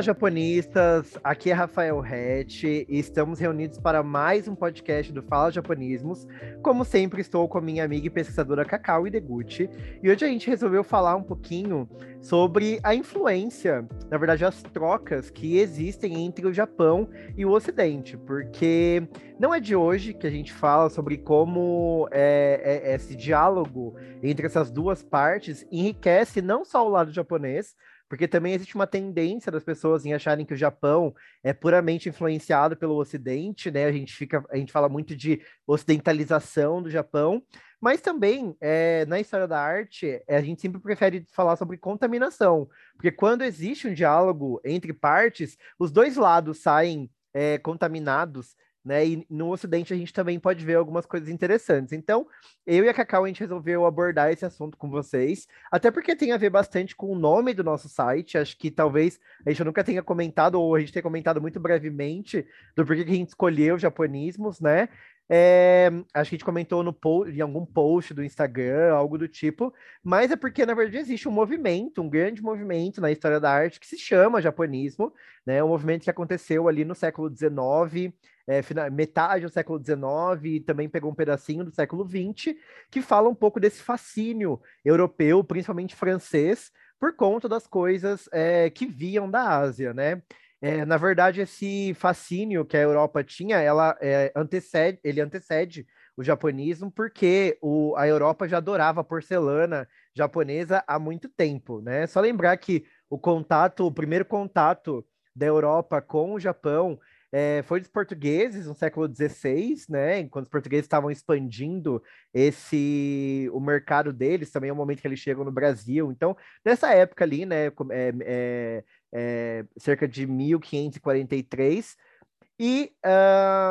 Fala japonistas, aqui é Rafael Rett e estamos reunidos para mais um podcast do Fala Japonismos. Como sempre, estou com a minha amiga e pesquisadora Cacau Ideguchi e hoje a gente resolveu falar um pouquinho sobre a influência, na verdade, as trocas que existem entre o Japão e o Ocidente, porque não é de hoje que a gente fala sobre como é, é, esse diálogo entre essas duas partes enriquece não só o lado japonês, porque também existe uma tendência das pessoas em acharem que o Japão é puramente influenciado pelo Ocidente, né? A gente fica, a gente fala muito de ocidentalização do Japão, mas também é, na história da arte a gente sempre prefere falar sobre contaminação, porque quando existe um diálogo entre partes, os dois lados saem é, contaminados né? E no Ocidente a gente também pode ver algumas coisas interessantes. Então, eu e a Cacau, a gente resolveu abordar esse assunto com vocês, até porque tem a ver bastante com o nome do nosso site. Acho que talvez a gente nunca tenha comentado, ou a gente tenha comentado muito brevemente, do porquê que a gente escolheu japonismos, né? É, acho que a gente comentou no post, em algum post do Instagram, algo do tipo, mas é porque, na verdade, existe um movimento, um grande movimento na história da arte que se chama japonismo, né? Um movimento que aconteceu ali no século XIX, é, metade do século XIX e também pegou um pedacinho do século XX, que fala um pouco desse fascínio europeu, principalmente francês, por conta das coisas é, que viam da Ásia, né? É, na verdade, esse fascínio que a Europa tinha, ela é, antecede, ele antecede o japonismo, porque o, a Europa já adorava porcelana japonesa há muito tempo, né? Só lembrar que o contato, o primeiro contato da Europa com o Japão é, foi dos portugueses no século XVI, né? Quando os portugueses estavam expandindo esse o mercado deles, também é o momento que eles chegam no Brasil. Então, nessa época ali, né? É, é cerca de 1543, e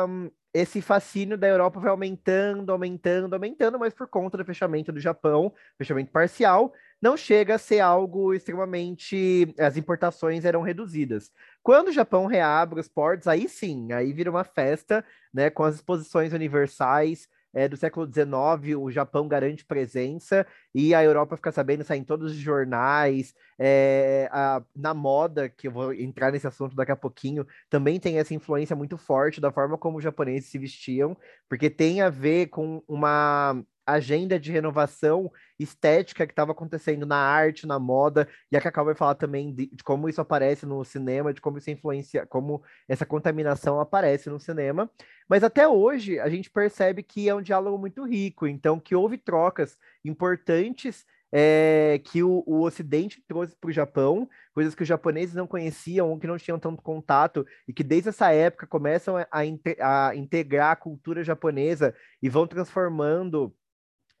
um, esse fascínio da Europa vai aumentando, aumentando, aumentando, mas por conta do fechamento do Japão, fechamento parcial, não chega a ser algo extremamente. As importações eram reduzidas. Quando o Japão reabre os portos, aí sim, aí vira uma festa, né, com as exposições universais. É, do século XIX, o Japão garante presença e a Europa fica sabendo, sai em todos os jornais, é, a, na moda, que eu vou entrar nesse assunto daqui a pouquinho, também tem essa influência muito forte da forma como os japoneses se vestiam, porque tem a ver com uma agenda de renovação estética que estava acontecendo na arte, na moda, e a Cacau vai falar também de, de, como isso aparece no cinema, de como isso influencia, como essa contaminação aparece no cinema. Mas até hoje a gente percebe que é um diálogo muito rico, então que houve trocas importantes é, que o, o, Ocidente trouxe para o Japão, coisas que os japoneses não conheciam ou que não tinham tanto contato, e que desde essa época começam a, a, a integrar a cultura japonesa e vão transformando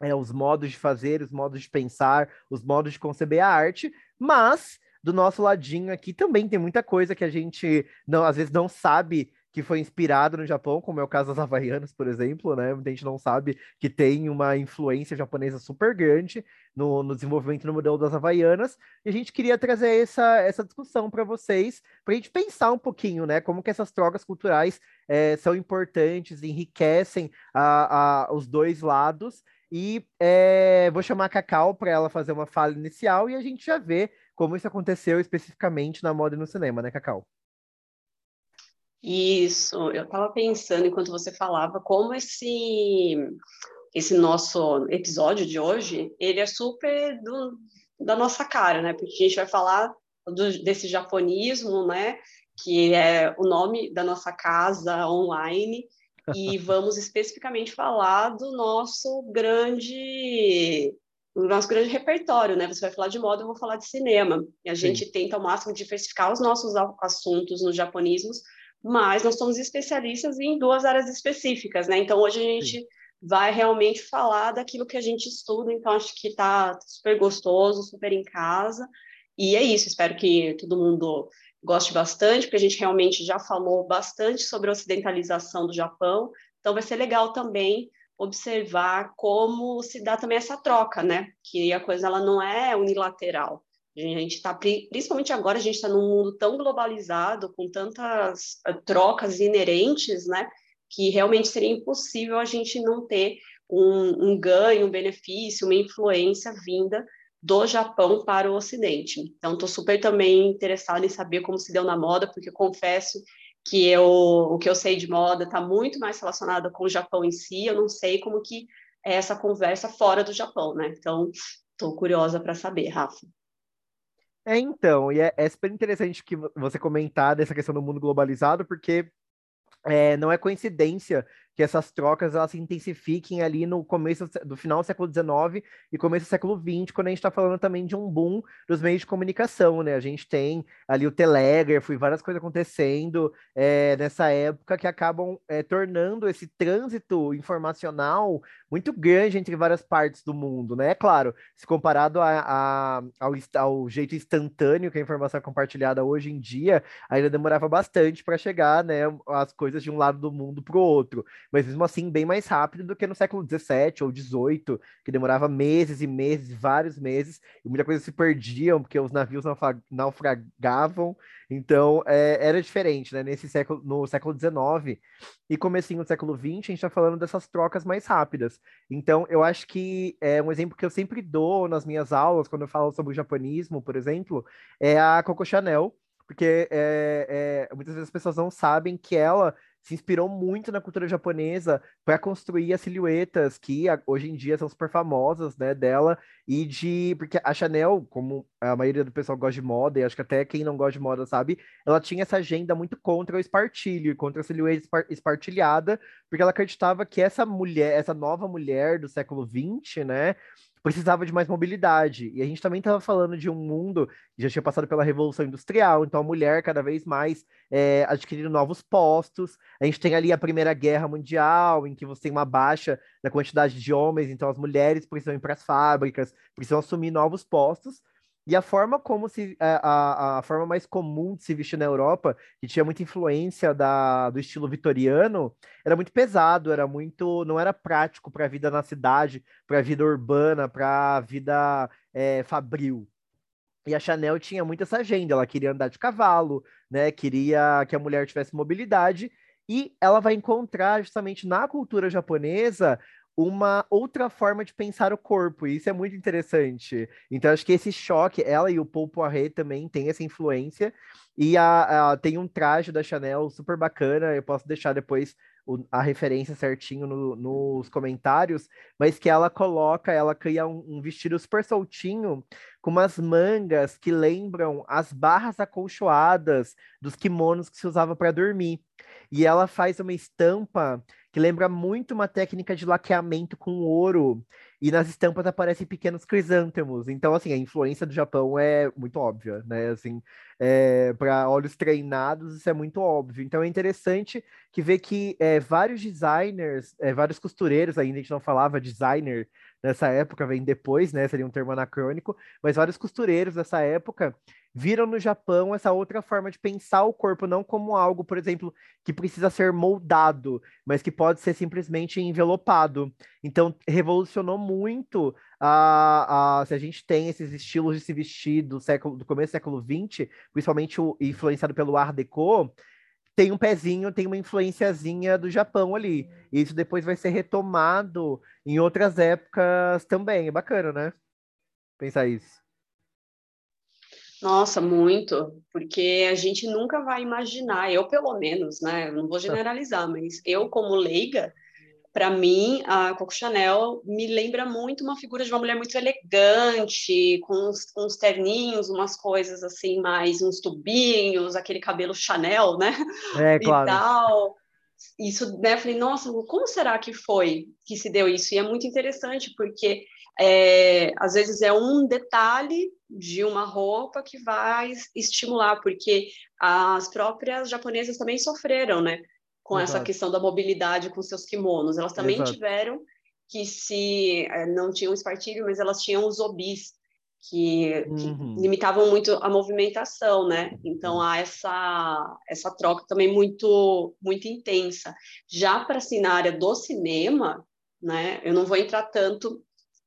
é, os modos de fazer, os modos de pensar, os modos de conceber a arte, mas do nosso ladinho aqui também tem muita coisa que a gente não, às vezes não sabe que foi inspirado no Japão, como é o caso das Havaianas, por exemplo, né? A gente não sabe que tem uma influência japonesa super grande no, no desenvolvimento do modelo das Havaianas, e a gente queria trazer essa, essa discussão para vocês, para a gente pensar um pouquinho, né? Como que essas trocas culturais é, são importantes, enriquecem a, a, os dois lados, e é, vou chamar a Cacau para ela fazer uma fala inicial e a gente já vê como isso aconteceu especificamente na moda e no cinema, né, Cacau? Isso, eu estava pensando enquanto você falava como esse esse nosso episódio de hoje ele é super do, da nossa cara, né? Porque a gente vai falar do, desse japonismo, né? Que é o nome da nossa casa online e vamos especificamente falar do nosso grande do nosso grande repertório, né? Você vai falar de moda, eu vou falar de cinema. E a gente Sim. tenta ao máximo diversificar os nossos assuntos nos japonismos, mas nós somos especialistas em duas áreas específicas, né? Então hoje a gente Sim. vai realmente falar daquilo que a gente estuda, então acho que está super gostoso, super em casa. E é isso, espero que todo mundo goste bastante, porque a gente realmente já falou bastante sobre a ocidentalização do Japão, então vai ser legal também observar como se dá também essa troca, né? Que a coisa ela não é unilateral. A gente está, principalmente agora, a gente está num mundo tão globalizado, com tantas eh, trocas inerentes, né? Que realmente seria impossível a gente não ter um, um ganho, um benefício, uma influência vinda do Japão para o Ocidente. Então, estou super também interessada em saber como se deu na moda, porque confesso que eu, o que eu sei de moda está muito mais relacionado com o Japão em si, eu não sei como que é essa conversa fora do Japão, né? Então, estou curiosa para saber, Rafa. É, então, e é, é super interessante que você comentar dessa questão do mundo globalizado, porque é, não é coincidência que essas trocas elas se intensifiquem ali no começo do final do século XIX e começo do século XX, quando a gente está falando também de um boom dos meios de comunicação, né? A gente tem ali o telégrafo e várias coisas acontecendo é, nessa época que acabam é, tornando esse trânsito informacional muito grande entre várias partes do mundo, né? É claro, se comparado a, a, ao, ao jeito instantâneo que a informação é compartilhada hoje em dia, ainda demorava bastante para chegar, né, as coisas de um lado do mundo para o outro mas mesmo assim bem mais rápido do que no século XVII ou XVIII, que demorava meses e meses, vários meses, e muita coisa se perdiam, porque os navios naufragavam, então é, era diferente, né? Nesse século, no século XIX e comecinho do século XX, a gente está falando dessas trocas mais rápidas. Então, eu acho que é um exemplo que eu sempre dou nas minhas aulas, quando eu falo sobre o japonismo, por exemplo, é a Coco Chanel, porque é, é, muitas vezes as pessoas não sabem que ela se inspirou muito na cultura japonesa para construir as silhuetas que hoje em dia são super famosas, né, dela e de porque a Chanel, como a maioria do pessoal gosta de moda e acho que até quem não gosta de moda sabe, ela tinha essa agenda muito contra o espartilho, contra a silhueta espartilhada, porque ela acreditava que essa mulher, essa nova mulher do século XX, né, precisava de mais mobilidade. E a gente também estava falando de um mundo que já tinha passado pela Revolução Industrial, então a mulher cada vez mais é, adquirindo novos postos. A gente tem ali a Primeira Guerra Mundial, em que você tem uma baixa na quantidade de homens, então as mulheres precisam ir para as fábricas, precisam assumir novos postos. E a forma como se é, a, a forma mais comum de se vestir na Europa, que tinha muita influência da, do estilo vitoriano, era muito pesado, era muito, não era prático para a vida na cidade, para a vida urbana, para a vida é, fabril. E a Chanel tinha muito essa agenda, ela queria andar de cavalo, né? Queria que a mulher tivesse mobilidade, e ela vai encontrar justamente na cultura japonesa uma outra forma de pensar o corpo, e isso é muito interessante. Então, acho que esse choque, ela e o Paul Poiret também tem essa influência, e a, a, tem um traje da Chanel super bacana, eu posso deixar depois a referência certinho no, nos comentários, mas que ela coloca, ela cria um, um vestido super soltinho, com umas mangas que lembram as barras acolchoadas dos kimonos que se usava para dormir. E ela faz uma estampa que lembra muito uma técnica de laqueamento com ouro. E nas estampas aparecem pequenos crisântemos. Então, assim, a influência do Japão é muito óbvia, né? Assim, é, para olhos treinados, isso é muito óbvio. Então, é interessante que vê que é, vários designers, é, vários costureiros, ainda a gente não falava designer nessa época, vem depois, né? Seria um termo anacrônico, mas vários costureiros dessa época viram no Japão essa outra forma de pensar o corpo, não como algo, por exemplo, que precisa ser moldado, mas que pode ser simplesmente envelopado. Então, revolucionou muito a, a, se a gente tem esses estilos de se vestir do, século, do começo do século XX, principalmente o, influenciado pelo Art Deco, tem um pezinho, tem uma influenciazinha do Japão ali. E isso depois vai ser retomado em outras épocas também. É bacana, né? Pensar isso. Nossa, muito, porque a gente nunca vai imaginar, eu pelo menos, né? Eu não vou generalizar, mas eu, como leiga, para mim, a Coco Chanel me lembra muito uma figura de uma mulher muito elegante, com uns, com uns terninhos, umas coisas assim, mais uns tubinhos, aquele cabelo Chanel, né? É, claro. E tal. Isso, né? Falei, nossa, como será que foi que se deu isso? E é muito interessante, porque é, às vezes é um detalhe de uma roupa que vai estimular, porque as próprias japonesas também sofreram, né? Com Exato. essa questão da mobilidade com seus kimonos. Elas também Exato. tiveram que se é, não tinham espartilho, mas elas tinham os obis que, uhum. que, limitavam muito a movimentação, né? Então há essa essa troca também muito muito intensa. Já para assim na área do cinema, né? Eu não vou entrar tanto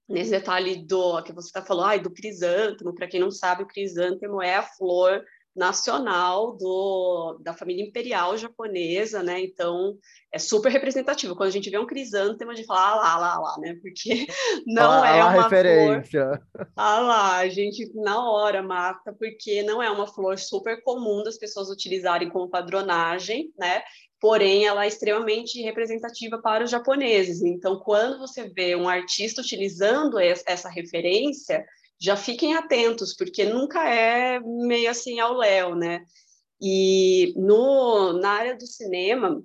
nesse detalhe do que você está falando, ai, do crisântemo, para quem não sabe, o crisântemo é a flor nacional do, da família imperial japonesa, né? Então é super representativo. Quando a gente vê um crisântemo, a gente fala ah lá, lá, lá, né? Porque não ah, é uma referência. flor. Ah lá, a gente na hora mata, porque não é uma flor super comum das pessoas utilizarem como padronagem, né? Porém, ela é extremamente representativa para os japoneses. Então, quando você vê um artista utilizando essa referência, já fiquem atentos, porque nunca é meio assim ao léu, né? E no, na área do cinema,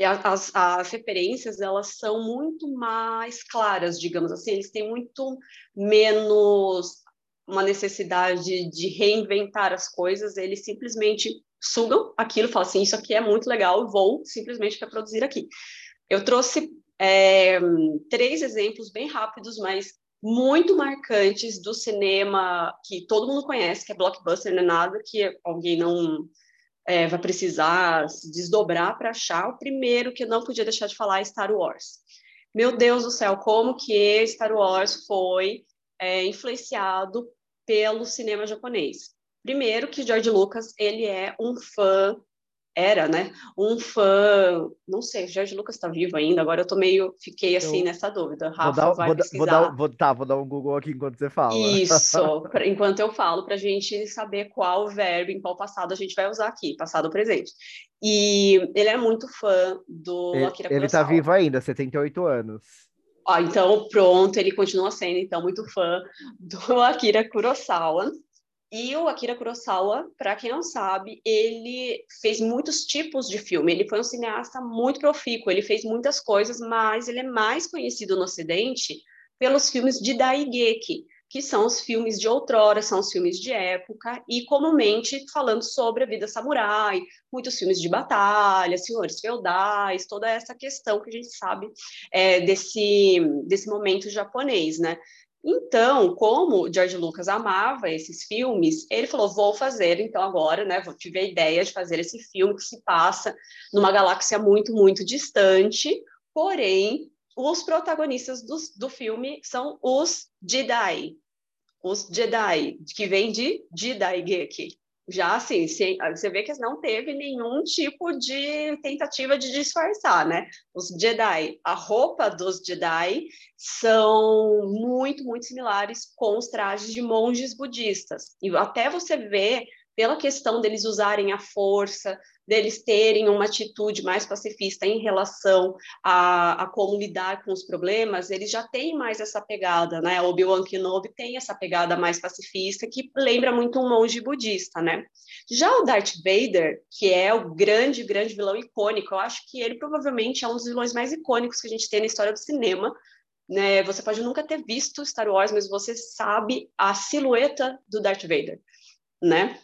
as, as referências elas são muito mais claras, digamos assim, eles têm muito menos uma necessidade de reinventar as coisas, eles simplesmente sugam aquilo, falam assim, isso aqui é muito legal, vou simplesmente reproduzir aqui. Eu trouxe é, três exemplos bem rápidos, mas muito marcantes do cinema que todo mundo conhece, que é blockbuster, não é nada que alguém não é, vai precisar se desdobrar para achar. O primeiro que eu não podia deixar de falar é Star Wars. Meu Deus do céu, como que Star Wars foi é, influenciado pelo cinema japonês? Primeiro que George Lucas ele é um fã era, né, um fã, não sei, o Jorge Lucas está vivo ainda, agora eu tô meio, fiquei assim eu, nessa dúvida. Rafa vou dar, vai vou, pesquisar. Vou dar, vou, tá, vou dar um Google aqui enquanto você fala. Isso, pra, enquanto eu falo, para a gente saber qual verbo em qual passado a gente vai usar aqui, passado ou presente. E ele é muito fã do ele, Akira Kurosawa. Ele tá vivo ainda, 78 anos. Ah, então, pronto, ele continua sendo, então, muito fã do Akira Kurosawa. E o Akira Kurosawa, para quem não sabe, ele fez muitos tipos de filme. Ele foi um cineasta muito profícuo, ele fez muitas coisas, mas ele é mais conhecido no Ocidente pelos filmes de Daigeki, que são os filmes de outrora, são os filmes de época, e comumente falando sobre a vida samurai, muitos filmes de batalha, senhores feudais, toda essa questão que a gente sabe é, desse, desse momento japonês, né? Então, como George Lucas amava esses filmes, ele falou: vou fazer, então agora, né? Tive a ideia de fazer esse filme que se passa numa galáxia muito, muito distante, porém, os protagonistas do, do filme são os Jedi. Os Jedi, que vem de Jedi Geki, já assim, você vê que não teve nenhum tipo de tentativa de disfarçar, né? Os Jedi, a roupa dos Jedi são muito, muito similares com os trajes de monges budistas. E até você vê pela questão deles usarem a força, deles terem uma atitude mais pacifista em relação a, a como lidar com os problemas, eles já têm mais essa pegada, né? Obi-Wan Kenobi tem essa pegada mais pacifista que lembra muito um monge budista, né? Já o Darth Vader, que é o grande, grande vilão icônico, eu acho que ele provavelmente é um dos vilões mais icônicos que a gente tem na história do cinema, né? Você pode nunca ter visto Star Wars, mas você sabe a silhueta do Darth Vader, né?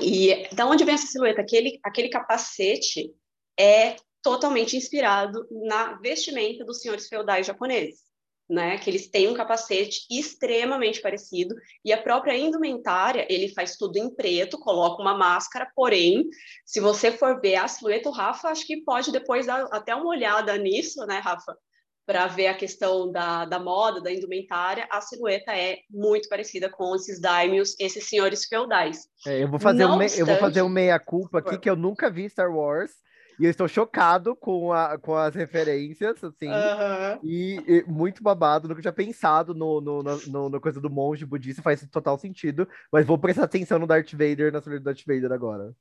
E da onde vem essa silhueta? Aquele, aquele capacete é totalmente inspirado na vestimenta dos senhores feudais japoneses, né? Que eles têm um capacete extremamente parecido e a própria indumentária, ele faz tudo em preto, coloca uma máscara, porém, se você for ver a silhueta, o Rafa acho que pode depois dar até uma olhada nisso, né, Rafa? Para ver a questão da, da moda, da indumentária, a silhueta é muito parecida com esses daimios, esses senhores feudais. É, eu, vou fazer um, obstante, eu vou fazer um meia-culpa aqui, que eu nunca vi Star Wars, e eu estou chocado com, a, com as referências, assim, e, e, muito babado, nunca tinha pensado no, no, no, no, coisa do monge budista, faz total sentido, mas vou prestar atenção no Darth Vader, na do Darth Vader agora.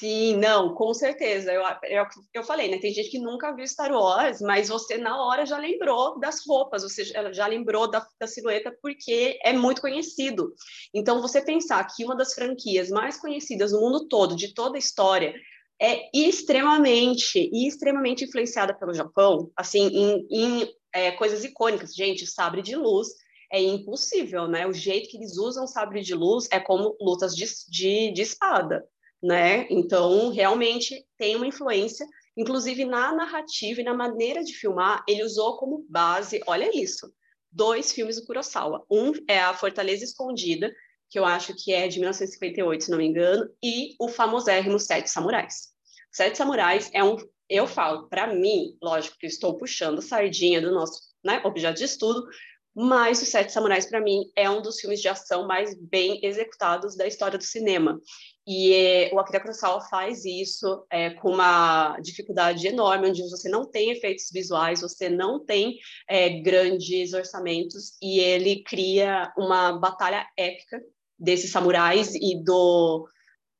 Sim, não, com certeza. Eu, eu, eu falei, né? Tem gente que nunca viu Star Wars, mas você na hora já lembrou das roupas, você já lembrou da, da silhueta porque é muito conhecido. Então, você pensar que uma das franquias mais conhecidas no mundo todo, de toda a história, é extremamente, extremamente influenciada pelo Japão, assim, em, em é, coisas icônicas. Gente, sabre de luz é impossível, né? O jeito que eles usam sabre de luz é como lutas de, de, de espada né? Então, realmente tem uma influência, inclusive na narrativa e na maneira de filmar, ele usou como base, olha isso, dois filmes do Kurosawa. Um é A Fortaleza Escondida, que eu acho que é de 1958, se não me engano, e o famosérrimo Sete Samurais. Sete Samurais é um, eu falo, para mim, lógico que estou puxando sardinha do nosso né, objeto de estudo, mas Os Sete Samurais, para mim, é um dos filmes de ação mais bem executados da história do cinema. E é, o Akira Kurosawa faz isso é, com uma dificuldade enorme, onde você não tem efeitos visuais, você não tem é, grandes orçamentos, e ele cria uma batalha épica desses samurais e do,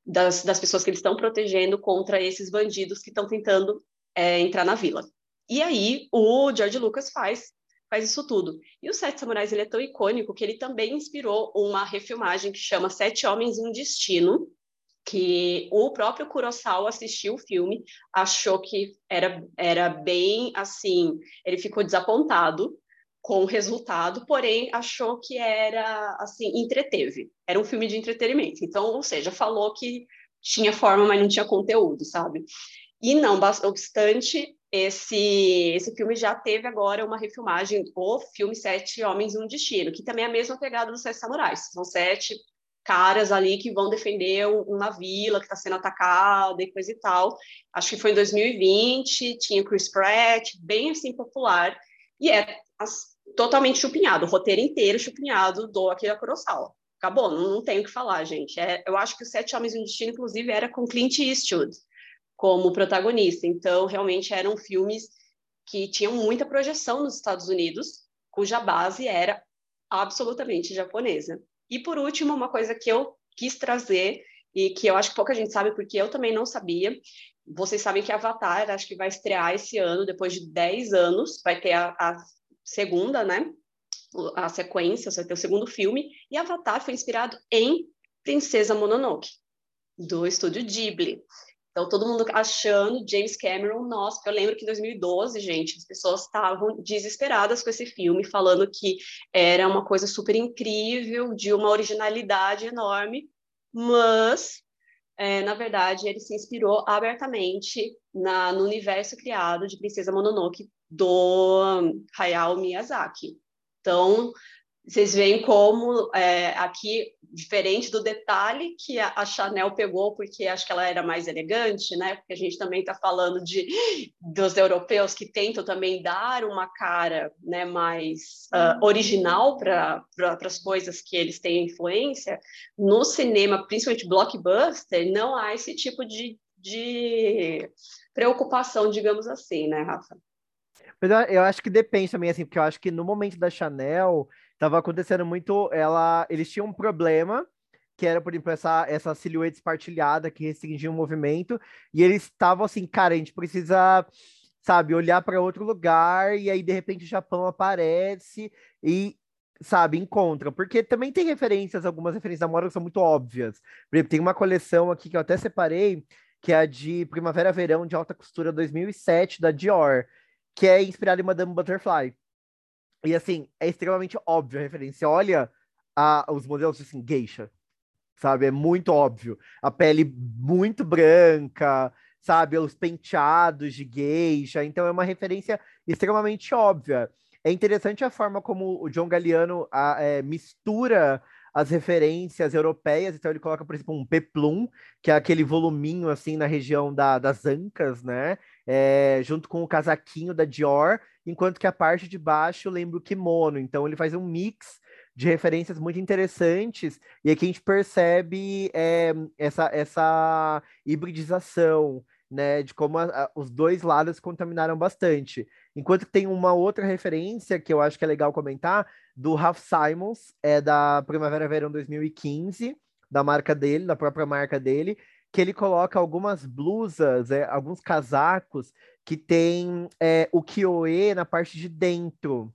das, das pessoas que eles estão protegendo contra esses bandidos que estão tentando entrar na vila. E aí o George Lucas faz faz isso tudo. E o Sete Samurais ele é tão icônico que ele também inspirou uma refilmagem que chama Sete Homens e um Destino, que o próprio Kurosawa assistiu o filme, achou que era, era bem assim, ele ficou desapontado com o resultado, porém achou que era assim, entreteve. Era um filme de entretenimento. Então, ou seja, falou que tinha forma, mas não tinha conteúdo, sabe? E não obstante, esse, esse filme já teve agora uma refilmagem, o filme Sete Homens e um Destino, que também é a mesma pegada dos Sete Samurais. São sete caras ali que vão defender uma vila que está sendo atacada e coisa e tal. Acho que foi em 2020, tinha Chris Pratt, bem assim popular, e é totalmente chupinhado, o roteiro inteiro chupinhado do Akira Kurosawa. Acabou, não, não tenho o que falar, gente. É, eu acho que o Sete Homens e um Destino, inclusive, era com Clint Eastwood como protagonista. Então, realmente eram filmes que tinham muita projeção nos Estados Unidos, cuja base era absolutamente japonesa. E por último, uma coisa que eu quis trazer e que eu acho que pouca gente sabe, porque eu também não sabia. Vocês sabem que Avatar, acho que vai estrear esse ano, depois de 10 anos, vai ter a, a segunda, né? A sequência, vai ter o segundo filme. E Avatar foi inspirado em Princesa Mononoke, do estúdio Ghibli. Então, todo mundo achando James Cameron, nossa, porque eu lembro que em 2012, gente, as pessoas estavam desesperadas com esse filme, falando que era uma coisa super incrível, de uma originalidade enorme, mas, é, na verdade, ele se inspirou abertamente na, no universo criado de Princesa Mononoke do Hayao Miyazaki. Então, vocês veem como é, aqui, diferente do detalhe que a, Chanel pegou, porque acho que ela era mais elegante, né? Porque a gente também está falando de, dos europeus que tentam também dar uma cara né, mais uh, original para pra, as coisas que eles têm influência. No cinema, principalmente blockbuster, não há esse tipo de, de preocupação, digamos assim, né, Rafa? Eu acho que depende também, assim, porque eu acho que no momento da Chanel tava acontecendo muito. Ela, eles tinham um problema que era, por exemplo, essa, essa silhueta espartilhada que restringia o movimento, e eles estavam assim, cara, a gente precisa, sabe, olhar para outro lugar, e aí de repente o Japão aparece e, sabe, encontra, porque também tem referências, algumas referências da moda que são muito óbvias. Por exemplo, tem uma coleção aqui que eu até separei, que é a de Primavera-Verão de Alta Costura 2007, da Dior, que é inspirada em Madame Butterfly. E assim, é extremamente óbvio a referência. Olha a, os modelos assim, geisha, sabe? É muito óbvio. A pele muito branca, sabe? Os penteados de geisha. Então é uma referência extremamente óbvia. É interessante a forma como o John Galliano a, é, mistura as referências europeias, então ele coloca, por exemplo, um peplum, que é aquele voluminho assim na região da, das ancas, né? É, junto com o casaquinho da Dior, enquanto que a parte de baixo lembra o kimono. Então ele faz um mix de referências muito interessantes, e aqui a gente percebe é, essa, essa hibridização, né? De como a, a, os dois lados contaminaram bastante. Enquanto que tem uma outra referência que eu acho que é legal comentar, do Ralph Simons, é da Primavera Verão 2015, da marca dele, da própria marca dele, que ele coloca algumas blusas, é, alguns casacos que tem é, o kyoe na parte de dentro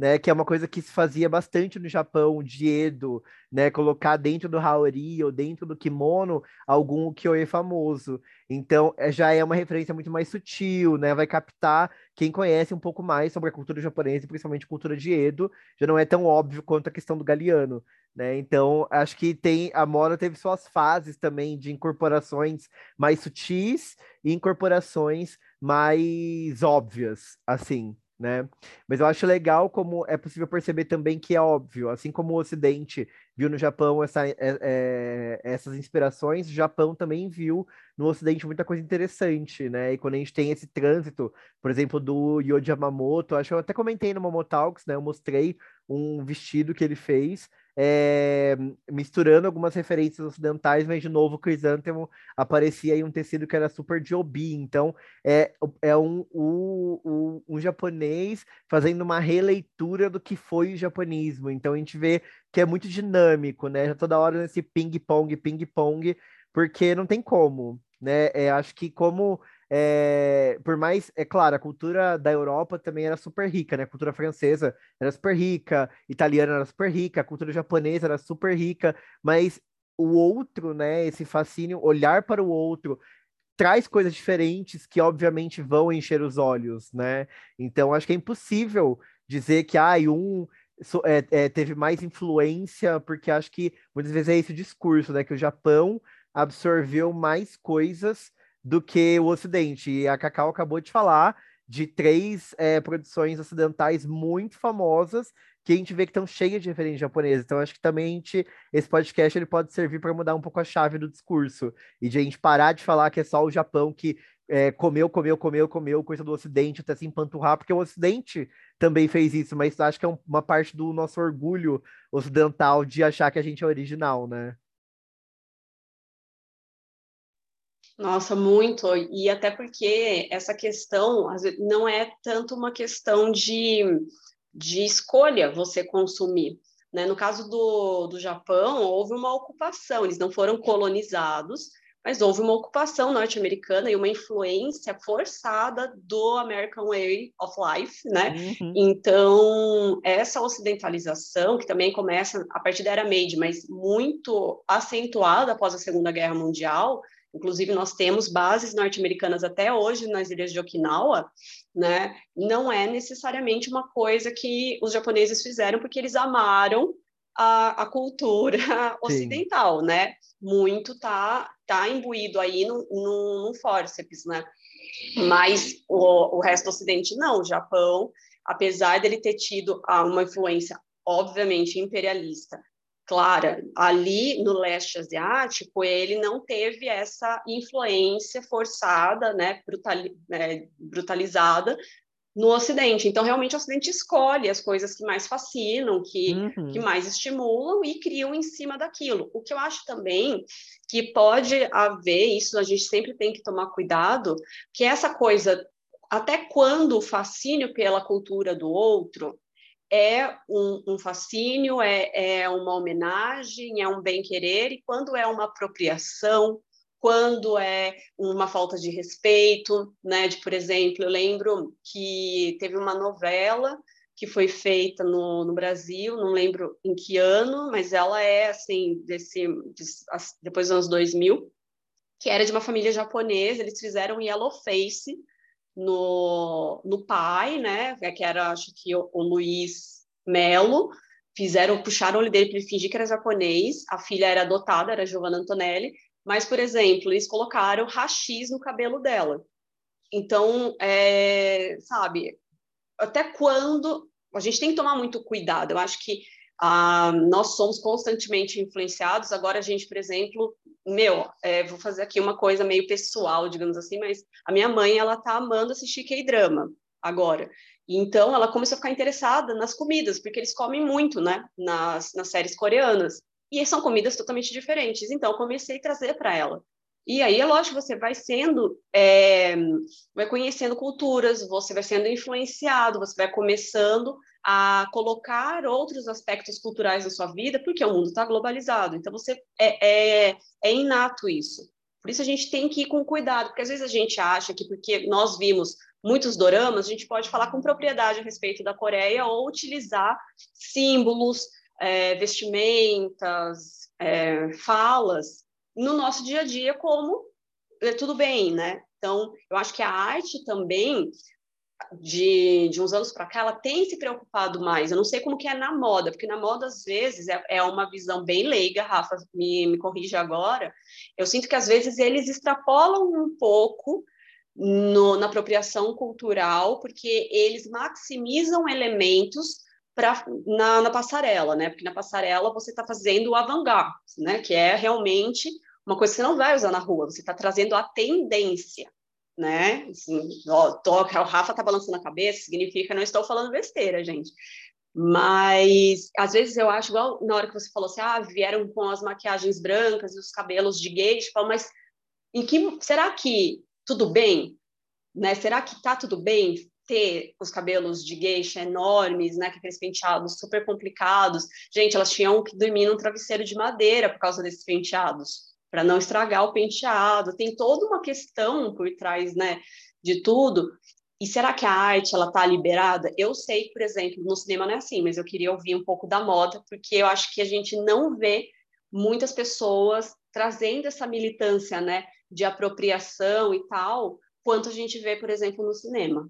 né, que é uma coisa que se fazia bastante no Japão, de Edo, né, colocar dentro do haori ou dentro do kimono algum kyoe famoso. Então, é, já é uma referência muito mais sutil, né, vai captar quem conhece um pouco mais sobre a cultura japonesa, principalmente cultura de Edo, já não é tão óbvio quanto a questão do Galeano. Né? Então, acho que tem a moda teve suas fases também de incorporações mais sutis e incorporações mais óbvias, assim né? Mas eu acho legal como é possível perceber também que é óbvio, assim como o Ocidente viu no Japão essa, é, é, essas inspirações, o Japão também viu no Ocidente muita coisa interessante, né? E quando a gente tem esse trânsito, por exemplo, do Yoji Yamamoto, acho que eu até comentei no Momotalks, né? Eu mostrei um vestido que ele fez é, misturando algumas referências ocidentais, mas de novo o crisântemo aparecia em um tecido que era super de obi, então é, é um, um, um, um, japonês fazendo uma releitura do que foi o japonismo, então a gente vê que é muito dinâmico, né, já toda hora nesse ping-pong, ping-pong, porque não tem como, né, é, acho que como é, por mais, é claro, a cultura da Europa também era super rica, né? A cultura francesa era super rica, italiana era super rica, a cultura japonesa era super rica, mas o outro, né? Esse fascínio, olhar para o outro, traz coisas diferentes que obviamente vão encher os olhos, né? Então acho que é impossível dizer que ah, um é, é, teve mais influência, porque acho que muitas vezes é esse discurso, né? Que o Japão absorveu mais coisas do que o Ocidente. E a Cacau acabou de falar de três é, produções ocidentais muito famosas que a gente vê que estão cheias de referências japonesas. Então, acho que também a gente, esse podcast ele pode servir para mudar um pouco a chave do discurso e de a gente parar de falar que é só o Japão que é, comeu, comeu, comeu, comeu coisa do Ocidente até se empanturrar, porque o Ocidente também fez isso, mas acho que é uma parte do nosso orgulho ocidental de achar que a gente é original, né? Nossa, muito. E até porque essa questão não é tanto uma questão de, de escolha você consumir. Né? No caso do, do Japão, houve uma ocupação, eles não foram colonizados, mas houve uma ocupação norte-americana e uma influência forçada do American Way of Life, né? Uhum. Então, essa ocidentalização, que também começa a partir da Era Meiji, mas muito acentuada após a Segunda Guerra Mundial, Inclusive, nós temos bases norte-americanas até hoje nas ilhas de Okinawa, né? Não é necessariamente uma coisa que os japoneses fizeram porque eles amaram a, a cultura ocidental, Sim. né? Muito tá, tá imbuído aí no, no, no forceps, né? Mas o, o resto do Ocidente não. O Japão, apesar dele ter tido uma influência, obviamente, imperialista clara. Ali no leste asiático, ele não teve essa influência forçada, né, brutali é, brutalizada no Ocidente. Então, realmente, o Ocidente escolhe as coisas que mais fascinam, que, uhum. que mais estimulam e criam em cima daquilo. O que eu acho também que pode haver, isso a gente sempre tem que tomar cuidado, que essa coisa, até quando o fascínio pela cultura do outro é um, um fascínio, é, é uma homenagem, é um bem-querer, e quando é uma apropriação, quando é uma falta de respeito, né? De, por exemplo, eu lembro que teve uma novela que foi feita no, no Brasil, não lembro em que ano, mas ela é assim desse de, depois dos anos 2000, que era de uma família japonesa, eles fizeram Yellow Face, no, no pai, né? Que era, acho que o, o Luiz Melo. Fizeram, puxaram o olho dele para ele fingir que era japonês. A filha era adotada, era Giovanna Antonelli. Mas, por exemplo, eles colocaram rachis no cabelo dela. Então, é, sabe, até quando a gente tem que tomar muito cuidado. Eu acho que ah, nós somos constantemente influenciados. Agora, a gente, por exemplo, meu, é, vou fazer aqui uma coisa meio pessoal, digamos assim, mas a minha mãe, ela tá amando assistir K-drama agora. Então, ela começou a ficar interessada nas comidas, porque eles comem muito, né, nas, nas séries coreanas. E são comidas totalmente diferentes. Então, comecei a trazer para ela. E aí, é lógico, você vai sendo, é, vai conhecendo culturas, você vai sendo influenciado, você vai começando a colocar outros aspectos culturais na sua vida, porque o mundo está globalizado. Então, você é, é, é inato isso. Por isso, a gente tem que ir com cuidado, porque às vezes a gente acha que porque nós vimos muitos doramas, a gente pode falar com propriedade a respeito da Coreia ou utilizar símbolos, é, vestimentas, é, falas no nosso dia a dia como é, tudo bem, né? Então, eu acho que a arte também de, de uns anos para cá, ela tem se preocupado mais. Eu não sei como que é na moda, porque na moda, às vezes, é, é uma visão bem leiga, Rafa, me, me corrige agora. Eu sinto que, às vezes, eles extrapolam um pouco no, na apropriação cultural, porque eles maximizam elementos pra, na, na passarela, né? Porque na passarela você está fazendo o avant-garde, né? Que é realmente uma coisa que você não vai usar na rua, você está trazendo a tendência né? Assim, tô, o Rafa tá balançando a cabeça, significa não estou falando besteira, gente. Mas às vezes eu acho, igual na hora que você falou assim, ah, vieram com as maquiagens brancas e os cabelos de gay, tipo, mas em que será que tudo bem? Né? Será que tá tudo bem ter os cabelos de geisha enormes, né, aqueles penteados super complicados? Gente, elas tinham que dormir num travesseiro de madeira por causa desses penteados, para não estragar o penteado. Tem toda uma questão por trás, né, de tudo. E será que a arte ela está liberada? Eu sei, por exemplo, no cinema não é assim, mas eu queria ouvir um pouco da moda, porque eu acho que a gente não vê muitas pessoas trazendo essa militância, né, de apropriação e tal, quanto a gente vê, por exemplo, no cinema.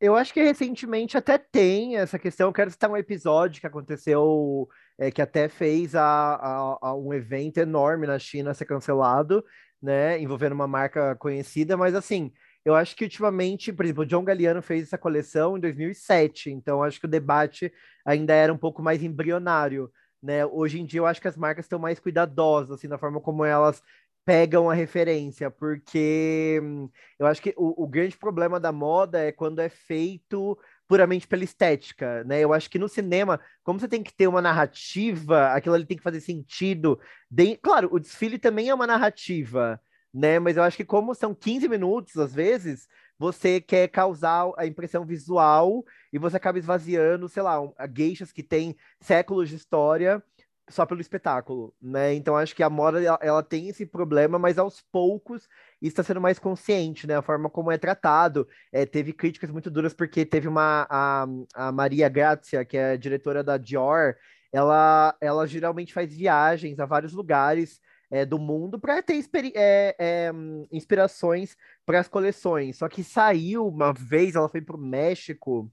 Eu acho que recentemente até tem essa questão. Eu quero citar um episódio que aconteceu, é, que até fez a, a, a um evento enorme na China ser cancelado, né, envolvendo uma marca conhecida, mas assim eu acho que ultimamente, por exemplo, o John Galliano fez essa coleção em 2007, então acho que o debate ainda era um pouco mais embrionário, né? Hoje em dia eu acho que as marcas estão mais cuidadosas, assim, na forma como elas pegam a referência, porque hum, eu acho que o, o grande problema da moda é quando é feito puramente pela estética, né? Eu acho que no cinema, como você tem que ter uma narrativa, aquilo ali tem que fazer sentido. De... Claro, o desfile também é uma narrativa, né? Mas eu acho que como são 15 minutos, às vezes, você quer causar a impressão visual e você acaba esvaziando, sei lá, um, geixas que têm séculos de história só pelo espetáculo, né? Então acho que a moda ela, ela, tem esse problema, mas aos poucos está sendo mais consciente, né? A forma como é tratado. É, teve críticas muito duras porque teve uma a, a Maria Grazia, que é diretora da Dior, ela, ela geralmente faz viagens a vários lugares é, do mundo para ter é, é, inspirações para as coleções. Só que saiu uma vez, ela foi para o México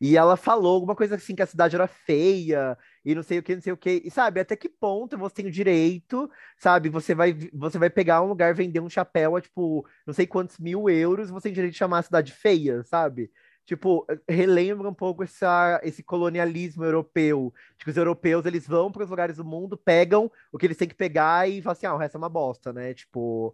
e ela falou alguma coisa assim que a cidade era feia e não sei o que, não sei o que. E sabe, até que ponto você tem o direito, sabe? Você vai, você vai pegar um lugar, vender um chapéu a tipo, não sei quantos mil euros, você tem direito de chamar a cidade feia, sabe? tipo, relembra um pouco essa, esse colonialismo europeu. Tipo, os europeus, eles vão para os lugares do mundo, pegam o que eles têm que pegar e falam assim, ah, o resto é uma bosta, né? Tipo,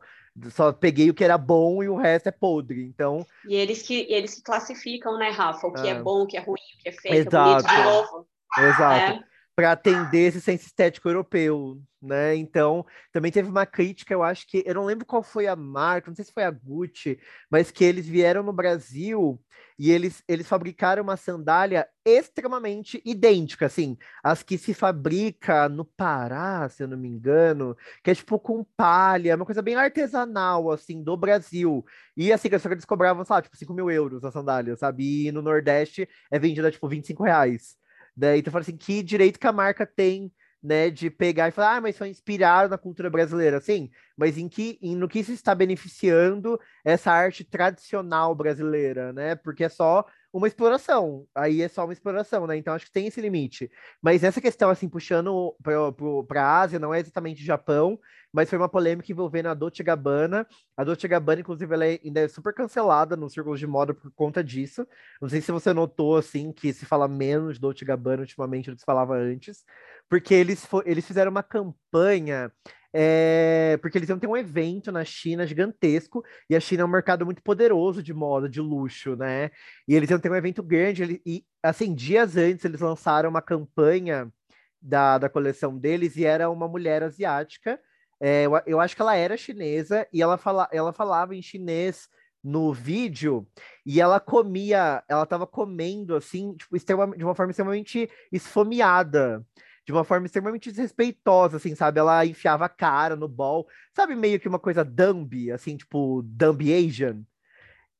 só peguei o que era bom e o resto é podre, então... E eles que, eles que classificam, né, Rafa? O que é, é bom, o que é ruim, o que é feio, Exato. o que é bonito de novo. Exato. É para atender esse senso estético europeu, né? Então, também teve uma crítica, eu acho que, eu não lembro qual foi a marca, não sei se foi a Gucci, mas que eles vieram no Brasil e eles, eles fabricaram uma sandália extremamente idêntica, assim, as que se fabrica no Pará, se eu não me engano, que é tipo com palha, uma coisa bem artesanal, assim, do Brasil. E assim, só que eles cobravam, lá, tipo 5 mil euros a sandália, sabe? E no Nordeste é vendida, tipo, 25 reais. Daí então fala assim, que direito que a marca tem, né, de pegar e falar, ah, mas foi inspirado na cultura brasileira, sim, mas em que, em, no que se está beneficiando essa arte tradicional brasileira, né? Porque é só uma exploração. Aí é só uma exploração, né? Então acho que tem esse limite. Mas essa questão, assim, puxando para a Ásia, não é exatamente Japão, mas foi uma polêmica envolvendo a Dolce Gabbana. A Dolce Gabbana, inclusive, ela é, ainda é super cancelada nos círculos de moda por conta disso. Não sei se você notou, assim, que se fala menos Dolce Gabbana ultimamente do que se falava antes, porque eles, eles fizeram uma campanha é, porque eles iam ter um evento na China gigantesco, e a China é um mercado muito poderoso de moda, de luxo, né? E eles iam ter um evento grande, e assim, dias antes eles lançaram uma campanha da, da coleção deles, e era uma mulher asiática, é, eu, eu, acho que ela era chinesa, e ela, fala, ela falava em chinês no vídeo, e ela comia, ela tava comendo, assim, tipo, de uma forma extremamente esfomeada, de uma forma extremamente desrespeitosa, assim, sabe? Ela enfiava a cara no bol, sabe? Meio que uma coisa Dumbi, assim, tipo Dumbi Asian.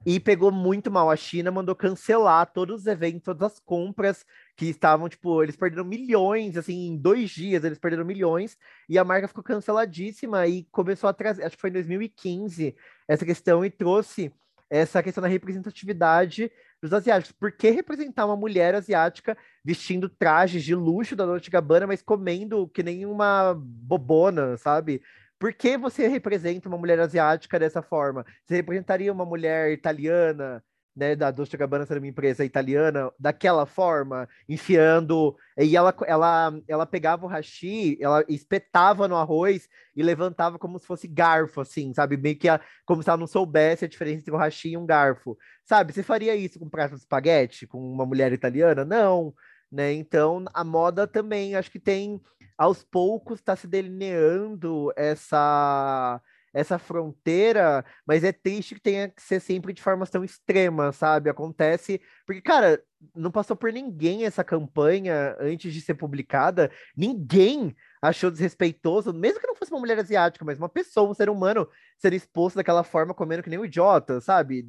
E pegou muito mal. A China mandou cancelar todos os eventos, todas as compras que estavam, tipo, eles perderam milhões, assim, em dois dias eles perderam milhões, e a marca ficou canceladíssima e começou a trazer, acho que foi em 2015, essa questão e trouxe essa questão da representatividade dos asiáticos. Por que representar uma mulher asiática vestindo trajes de luxo da Dolce Gabbana, mas comendo que nem uma bobona, sabe? Por que você representa uma mulher asiática dessa forma? Você representaria uma mulher italiana, né, da Dolce Gabbana sendo uma empresa italiana, daquela forma, enfiando. E ela, ela, ela pegava o hashi, ela espetava no arroz e levantava como se fosse garfo, assim, sabe? Meio que a, como se ela não soubesse a diferença entre um hashi e um garfo. Sabe? Você faria isso com um prato de espaguete, com uma mulher italiana? Não. Né? Então, a moda também, acho que tem, aos poucos, está se delineando essa essa fronteira, mas é triste que tenha que ser sempre de formas tão extremas, sabe? Acontece. Porque, cara, não passou por ninguém essa campanha antes de ser publicada. Ninguém achou desrespeitoso, mesmo que não fosse uma mulher asiática, mas uma pessoa, um ser humano, ser exposto daquela forma, comendo que nem um idiota, sabe?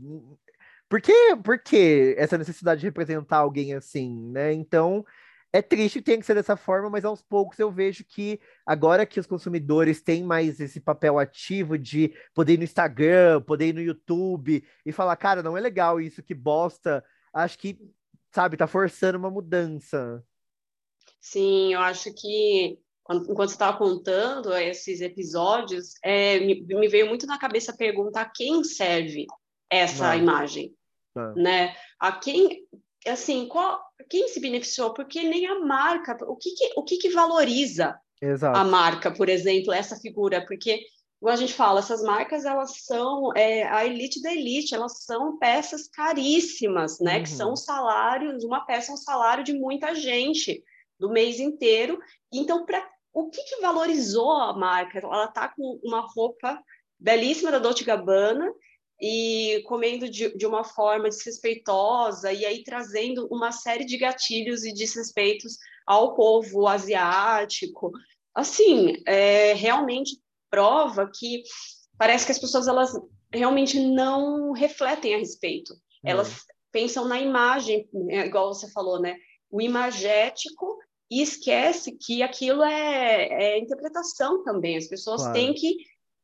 Por que, por que essa necessidade de representar alguém assim, né? Então, é triste que tenha que ser dessa forma, mas aos poucos eu vejo que agora que os consumidores têm mais esse papel ativo de poder ir no Instagram, poder ir no YouTube e falar, cara, não é legal isso, que bosta, acho que, sabe, tá forçando uma mudança. Sim, eu acho que quando, enquanto você estava contando esses episódios, é, me, me, veio muito na cabeça perguntar quem serve essa não. imagem, não. né? A quem, assim, qual, quem se beneficiou? Porque nem a marca, o que, que o que, que valoriza Exato. a marca, por exemplo, essa figura? Porque, como a gente fala, essas marcas, elas são é, a elite da elite, elas são peças caríssimas, né? Uhum. Que são salários, uma peça é um salário de muita gente, do mês inteiro. Então, para o que, que valorizou a marca? Ela está com uma roupa belíssima da Dolce Gabbana e comendo de, de, uma forma desrespeitosa e aí trazendo uma série de gatilhos e desrespeitos ao povo asiático. Assim, é, realmente prova que parece que as pessoas elas realmente não refletem a respeito. Uhum. Elas pensam na imagem, né, igual você falou, né? O imagético e esquece que aquilo é, é interpretação também. As pessoas claro. têm que,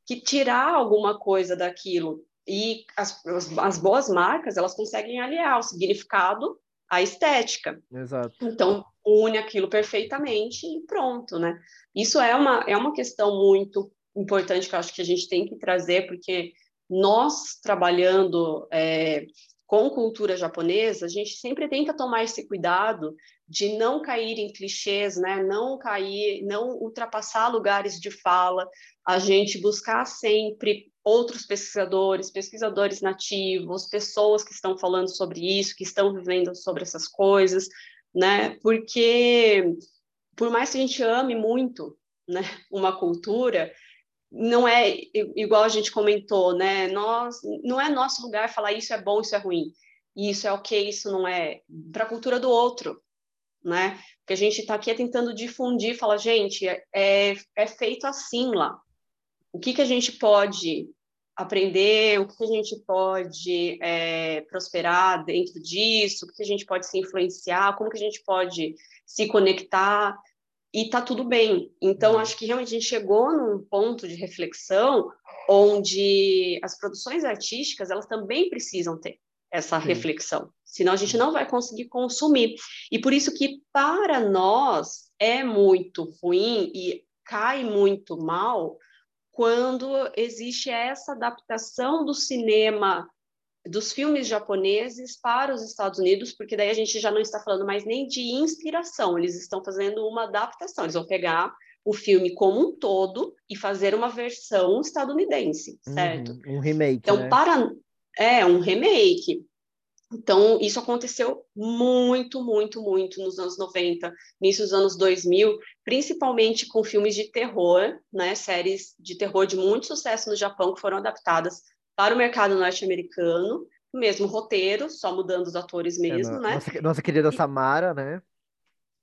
que tirar alguma coisa daquilo. E as, as, boas marcas, elas conseguem aliar o significado à estética. Exato. Então, une aquilo perfeitamente e pronto, né? Isso é uma, é uma questão muito importante que eu acho que a gente tem que trazer, porque nós, trabalhando é, com cultura japonesa, a gente sempre tenta tomar esse cuidado de não cair em clichês, né? Não cair, não ultrapassar lugares de fala, a gente buscar sempre outros pesquisadores, pesquisadores nativos, pessoas que estão falando sobre isso, que estão vivendo sobre essas coisas, né? Porque por mais que a gente ame muito, né, uma cultura, não é igual a gente comentou, né? Nós não é nosso lugar falar isso é bom, isso é ruim, isso é ok, isso não é para a cultura do outro, né? Porque a gente está aqui tentando difundir, fala gente, é, é feito assim lá. O que que a gente pode aprender, o que a gente pode é, prosperar dentro disso, o que a gente pode se influenciar, como que a gente pode se conectar e tá tudo bem. Então, uhum. acho que realmente a gente chegou num ponto de reflexão onde as produções artísticas elas também precisam ter essa Sim. reflexão, senão a gente não vai conseguir consumir. E por isso que para nós é muito ruim e cai muito mal quando existe essa adaptação do cinema dos filmes japoneses para os Estados Unidos, porque daí a gente já não está falando mais nem de inspiração, eles estão fazendo uma adaptação, eles vão pegar o filme como um todo e fazer uma versão estadunidense, certo? Uhum, um remake. Então, né? para é um remake. Então, isso aconteceu muito, muito, muito nos anos 90, início dos anos 2000, principalmente com filmes de terror, né, séries de terror de muito sucesso no Japão que foram adaptadas para o mercado norte-americano, mesmo roteiro, só mudando os atores é, mesmo, é, né? Nossa, nossa querida Samara, né?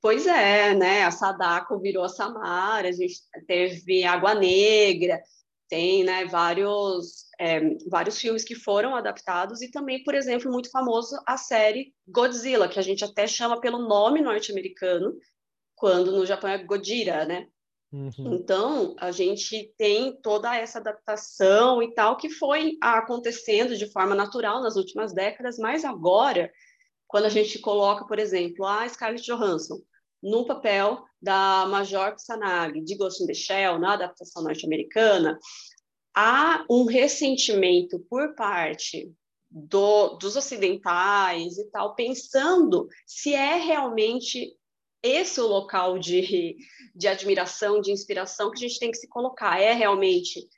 Pois é, né? A Sadako virou a Samara, a gente teve Água Negra, tem né, vários, é, vários filmes que foram adaptados e também, por exemplo, muito famoso a série Godzilla, que a gente até chama pelo nome norte-americano, quando no Japão é Godira, né? Uhum. Então, a gente tem toda essa adaptação e tal que foi acontecendo de forma natural nas últimas décadas, mas agora, quando a gente coloca, por exemplo, a Scarlett Johansson no papel da Major Kusanagi de Ghost in the Shell, na adaptação norte-americana, há um ressentimento por parte do, dos ocidentais e tal, pensando se é realmente esse o local de, de admiração, de inspiração que a gente tem que se colocar. É realmente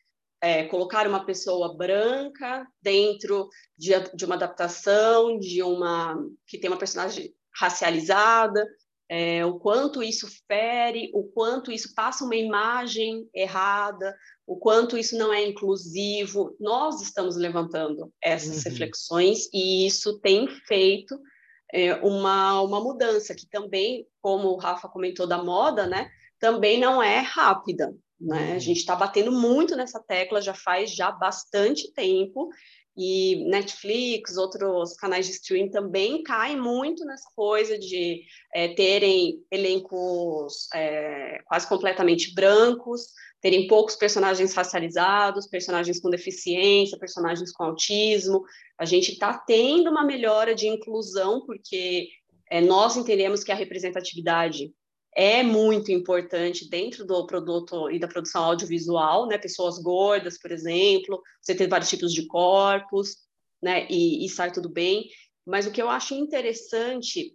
é, colocar uma pessoa branca dentro de, de, uma adaptação, de uma que tem uma personagem racializada, é, o quanto isso fere, o quanto isso passa uma imagem errada, o quanto isso não é inclusivo. Nós estamos levantando essas uhum. reflexões e isso tem feito é, uma, uma mudança que também, como o Rafa comentou da moda, né, também não é rápida. Né? A uhum. gente está batendo muito nessa tecla já faz já bastante tempo e Netflix, outros canais de streaming também caem muito nessa coisa de é, terem elencos é, quase completamente brancos, terem poucos personagens racializados, personagens com deficiência, personagens com autismo. A gente está tendo uma melhora de inclusão, porque é, nós entendemos que a representatividade é muito importante dentro do produto e da produção audiovisual, né? Pessoas gordas, por exemplo, você tem vários tipos de corpos, né? E, e sai tudo bem. Mas o que eu acho interessante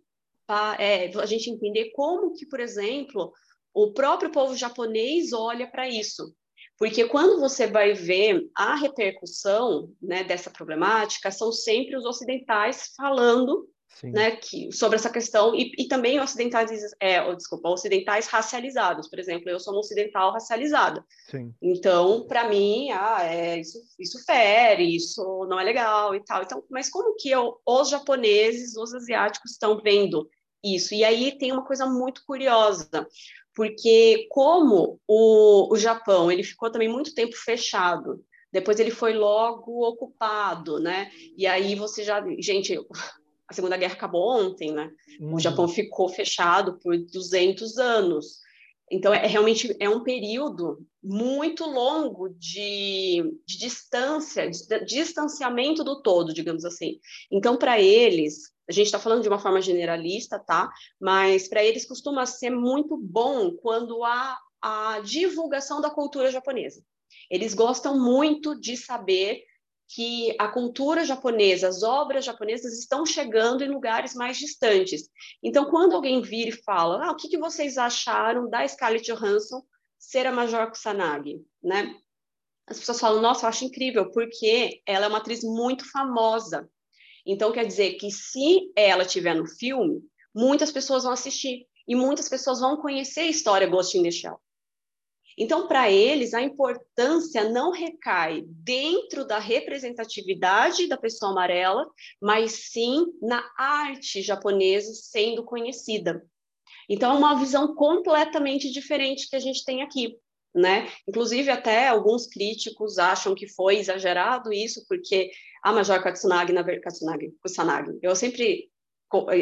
é a gente entender como que, por exemplo, o próprio povo japonês olha para isso. Porque quando você vai ver a repercussão né, dessa problemática, são sempre os ocidentais falando né, que, sobre essa questão, e, e também ocidentais, é, oh, desculpa, ocidentais racializados, por exemplo, eu sou uma ocidental racializada. Sim. Então, para mim, ah, é, isso, isso fere, isso não é legal e tal. Então, mas como que eu, os japoneses, os asiáticos estão vendo isso? E aí tem uma coisa muito curiosa, porque como o, o Japão ele ficou também muito tempo fechado, depois ele foi logo ocupado, né? E aí você já, gente, a Segunda Guerra acabou ontem, né? Uhum. O Japão ficou fechado por 200 anos. Então, é, realmente é um período muito longo de, de distância, de, distanciamento do todo, digamos assim. Então, para eles, a gente está falando de uma forma generalista, tá? Mas para eles costuma ser muito bom quando há a divulgação da cultura japonesa. Eles gostam muito de saber que a cultura japonesa, as obras japonesas estão chegando em lugares mais distantes. Então, quando alguém vira e fala, ah, o que, que vocês acharam da Scarlett Johansson ser a Major Kusanagi, né? As pessoas falam, nossa, eu acho incrível, porque ela é uma atriz muito famosa. Então, quer dizer que se ela estiver no filme, muitas pessoas vão assistir e muitas pessoas vão conhecer a história Ghost in the Shell. Então, para eles, a importância não recai dentro da representatividade da pessoa amarela, mas sim na arte japonesa sendo conhecida. Então, é uma visão completamente diferente que a gente tem aqui. Né? Inclusive, até alguns críticos acham que foi exagerado isso, porque a Major Katsunagi, na Katsunagi, Kusanagi, eu sempre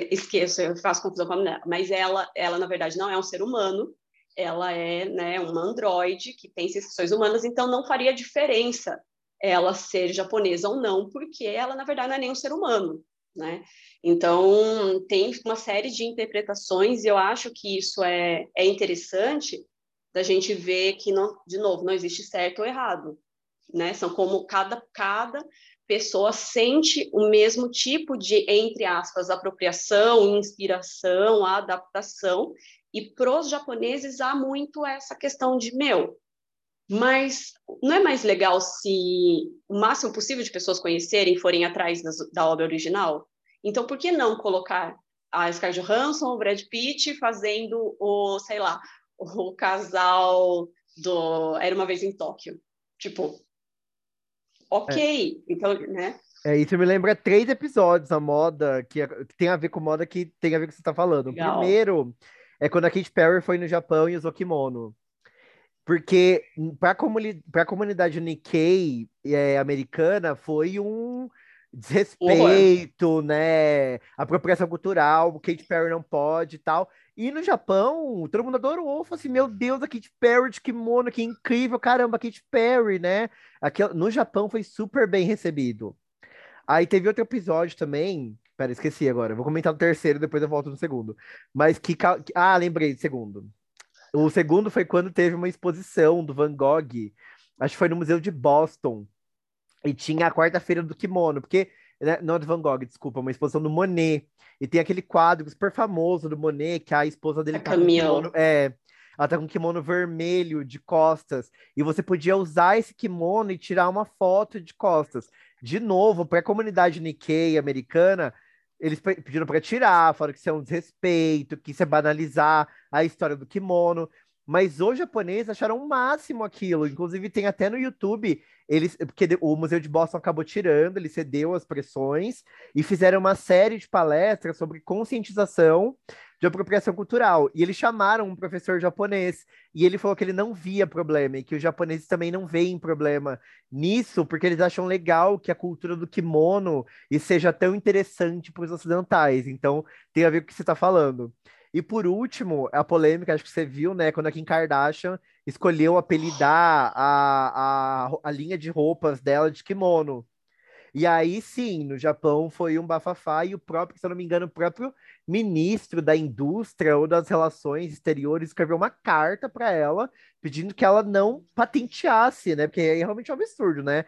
esqueço, eu faço confusão com a mulher, mas ela, ela, na verdade, não é um ser humano, ela é né, uma androide que tem sensações humanas, então não faria diferença ela ser japonesa ou não, porque ela, na verdade, não é nem um ser humano, né? Então, tem uma série de interpretações, e eu acho que isso é, é interessante da gente ver que, não, de novo, não existe certo ou errado, né? São como cada, cada pessoa sente o mesmo tipo de, entre aspas, apropriação, inspiração, adaptação, e para os japoneses há muito essa questão de, meu, mas não é mais legal se o máximo possível de pessoas conhecerem forem atrás das, da obra original? Então, por que não colocar a Scarlett Johansson, o Brad Pitt fazendo o, sei lá, o casal do Era Uma Vez em Tóquio? Tipo, ok, é. então, né? É, isso me lembra três episódios, a moda, que, que, tem a ver com moda, que tem a ver com o que você está falando. Legal. Primeiro, é quando a Katy Perry foi no Japão e usou kimono. Porque para comuni a comunidade Nikkei é, americana foi um desrespeito, Uhum. né? Apropriação cultural, Katy Perry não pode e tal. E no Japão, todo mundo adorou. Falou assim: Meu Deus, a Katy Perry de kimono, que incrível, caramba, a Katy Perry, né? Aqui, no Japão foi super bem recebido. Aí teve outro episódio também Pera, esqueci agora. Vou comentar o terceiro, depois eu volto no segundo. Mas que. Ah, lembrei do segundo. O segundo foi quando teve uma exposição do Van Gogh, acho que foi no Museu de Boston, e tinha a quarta-feira do kimono, porque né, não de Van Gogh, desculpa, uma exposição do Monet. E tem aquele quadro super famoso do Monet, que a esposa dele a tá Camille. kimono, é, ela tá com um kimono vermelho de costas. E você podia usar esse kimono e tirar uma foto de costas. De novo, para a comunidade Nikkei americana, eles pediram para tirar, falaram que isso é um desrespeito, que isso é banalizar a história do kimono. Mas os japoneses acharam o máximo aquilo. Inclusive, tem até no YouTube, eles, porque o Museu de Boston acabou tirando, ele cedeu as pressões e fizeram uma série de palestras sobre conscientização de apropriação cultural. E eles chamaram um professor japonês e ele falou que ele não via problema e que os japoneses também não veem problema nisso, porque eles acham legal que a cultura do kimono seja tão interessante para os ocidentais. Então, tem a ver com o que você está falando. E por último, a polêmica, acho que você viu, né, quando a Kim Kardashian escolheu apelidar a, a, a linha de roupas dela de kimono. E aí sim, no Japão foi um bafafá e o próprio, se eu não me engano, o próprio ministro da indústria ou das relações exteriores escreveu uma carta para ela pedindo que ela não patenteasse, né? Porque aí realmente é um absurdo, né?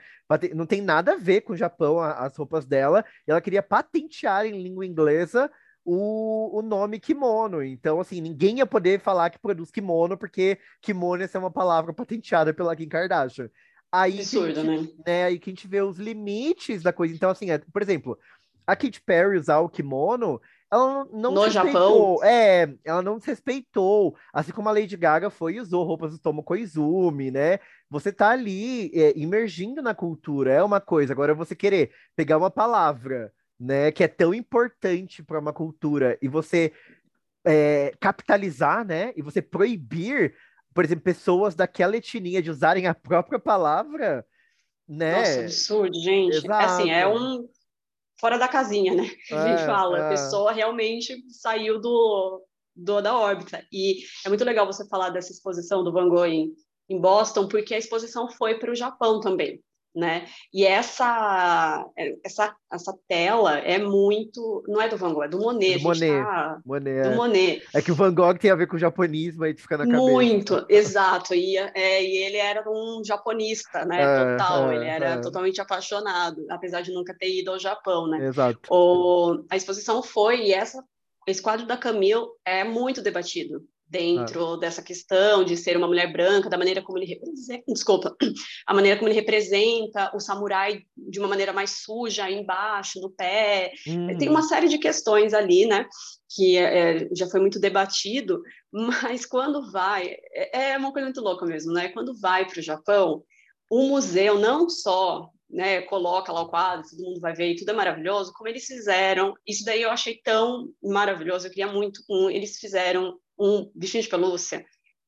Não tem nada a ver com o Japão as roupas dela. E ela queria patentear em língua inglesa o, o nome kimono. Então, assim, ninguém ia poder falar que produz kimono, porque kimono é uma palavra patenteada pela Kim Kardashian. Aí, Absurdo, gente, né? né? Aí que a gente vê os limites da coisa. Então, assim, é, por exemplo, a Katy Perry usar o kimono, ela não no Japão é, ela não desrespeitou, assim como a Lady Gaga foi e usou roupas do Tomo Koizumi, né? Você tá ali é, imergindo na cultura, é uma coisa. Agora você querer pegar uma palavra né, que é tão importante para uma cultura, e você é, capitalizar, né, e você proibir, por exemplo, pessoas daquela etnia de usarem a própria palavra, né? Nossa, absurdo, gente. Exato. Assim, é um fora da casinha, né? É, a gente é, fala, é. a pessoa realmente saiu do, do da órbita. E é muito legal você falar dessa exposição do Van Gogh em, em Boston, porque a exposição foi para o Japão também né? E essa, essa, essa tela é muito. Não é do Van Gogh, é do Monet. Do Monet. Tá... Monet. Do é. Monet. É que o Van Gogh tem a ver com o japonismo, aí fica na cabeça. Muito, exato. E, é, e ele era um japonista, né? É, Total. É, ele era é. totalmente apaixonado, apesar de nunca ter ido ao Japão, né? Exato. O, a exposição foi, e essa, esse quadro da Camille é muito debatido dentro ah. dessa questão de ser uma mulher branca, da maneira como ele representa, desculpa, a maneira como ele representa o samurai de uma maneira mais suja, embaixo, no pé. Hum. Tem uma série de questões ali, né? Que é, já foi muito debatido, mas quando vai, é, é uma coisa muito louca mesmo, né? Quando vai para o Japão, o museu não só né, coloca lá o quadro, todo mundo vai ver e tudo é maravilhoso, como eles fizeram, isso daí eu achei tão maravilhoso, eu queria muito, um, eles fizeram um bichinho de pelúcia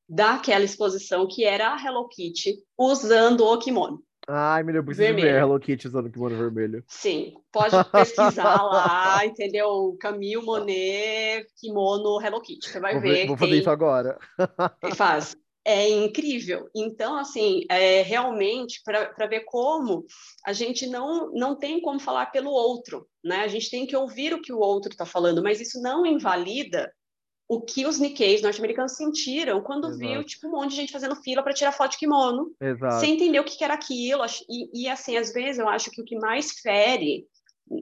daquela exposição que era a Hello Kitty usando o kimono. Ai, meu Deus, preciso vermelho. ver Hello Kitty usando o kimono vermelho. Sim, pode pesquisar lá, entendeu? Camille Monet, kimono Hello Kitty. Você vai vou ver. Vou fazer tem... isso agora. Faz. É incrível. Então, assim, é realmente para ver como a gente não, não tem como falar pelo outro, né? A gente tem que ouvir o que o outro está falando, mas isso não invalida o que os Nikkeis norte-americanos sentiram quando Exato. viu tipo um monte de gente fazendo fila para tirar foto de kimono, Exato. sem entender o que, era aquilo. E, e, assim, às vezes eu acho que o que mais fere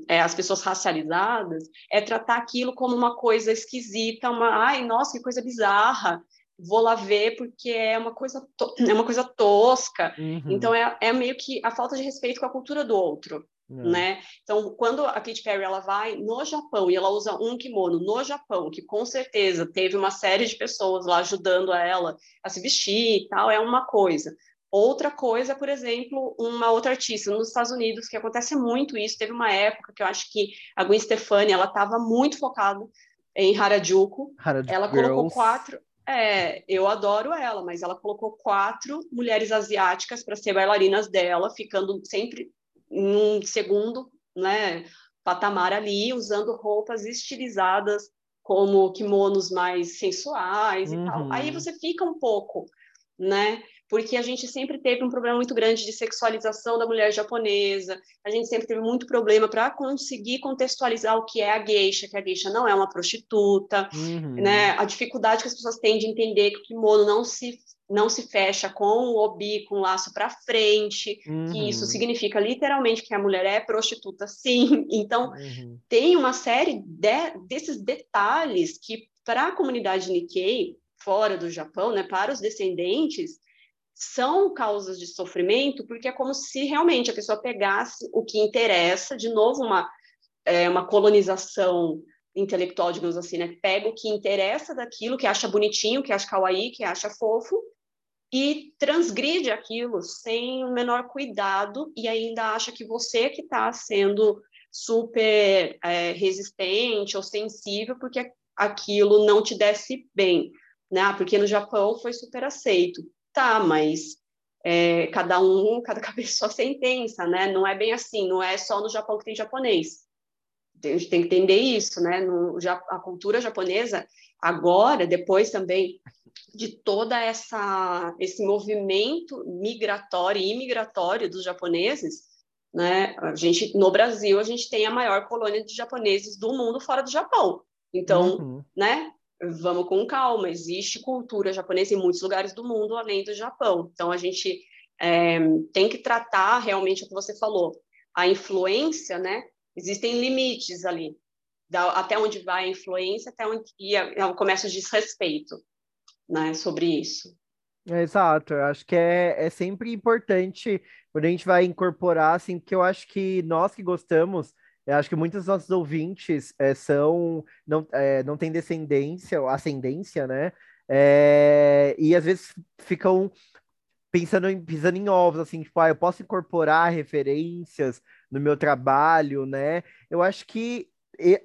é, as pessoas racializadas é tratar aquilo como uma coisa esquisita, uma, ai, nossa, que coisa bizarra. Vou lá ver porque é uma coisa é uma coisa tosca. Uhum. Então é, é meio que a falta de respeito com a cultura do outro. É. Né? Então, quando a Katy Perry ela vai no Japão e ela usa um kimono no Japão, que com certeza teve uma série de pessoas lá ajudando a ela a se vestir e tal, é uma coisa. Outra coisa, por exemplo, uma outra artista nos Estados Unidos, que acontece muito isso, teve uma época que eu acho que a Gwen Stefani, ela estava muito focada em Harajuku. Harajuku ela Girls. colocou quatro, é, eu adoro ela, mas ela colocou quatro mulheres asiáticas para ser bailarinas dela, ficando sempre num segundo né, patamar ali, usando roupas estilizadas como kimonos mais sensuais uhum. e tal. Aí uhum. você fica um pouco, né? porque a gente sempre teve um problema muito grande de sexualização da mulher japonesa, a gente sempre teve muito problema para conseguir contextualizar o que é a geisha, que a geisha não é uma prostituta, uhum. né? A dificuldade que as pessoas têm de entender que o kimono não se não se fecha com o obi, com o laço para frente, uhum. que isso significa literalmente que a mulher é prostituta, sim. Então, uhum. tem uma série de, desses detalhes que, para a comunidade Nikkei, fora do Japão, né, para os descendentes, são causas de sofrimento, porque é como se realmente a pessoa pegasse o que interessa, de novo, uma, é, uma colonização intelectual, digamos assim, né? Pega o que interessa daquilo, que acha bonitinho, que acha kawaii, que acha fofo, e transgride aquilo sem o menor cuidado e ainda acha que você que está sendo super é, resistente ou sensível porque aquilo não te desce bem, né? Porque no Japão foi super aceito. Tá, mas é, cada um, cada cabeça sua sentença, né? Não é bem assim, não é só no Japão que tem japonês. A gente tem que entender isso, né? No, a cultura japonesa, agora, depois também de toda essa esse movimento migratório e imigratório dos japoneses, né? A gente no Brasil a gente tem a maior colônia de japoneses do mundo fora do Japão. Então, uhum. né? vamos com calma, existe cultura japonesa em muitos lugares do mundo, além do Japão. Então, a gente é, tem que tratar realmente o que você falou, a influência, né? Existem limites ali, da, até onde vai a influência, até onde e é, começa o desrespeito, né? Sobre isso. Exato, eu acho que é, é sempre importante quando a gente vai incorporar, assim, porque eu acho que nós que gostamos eu acho que muitos dos nossos ouvintes é, são não, é, não têm descendência ou ascendência, né? É, e às vezes ficam pensando em, pisando em ovos, assim, tipo, ah, eu posso incorporar referências no meu trabalho, né? Eu acho que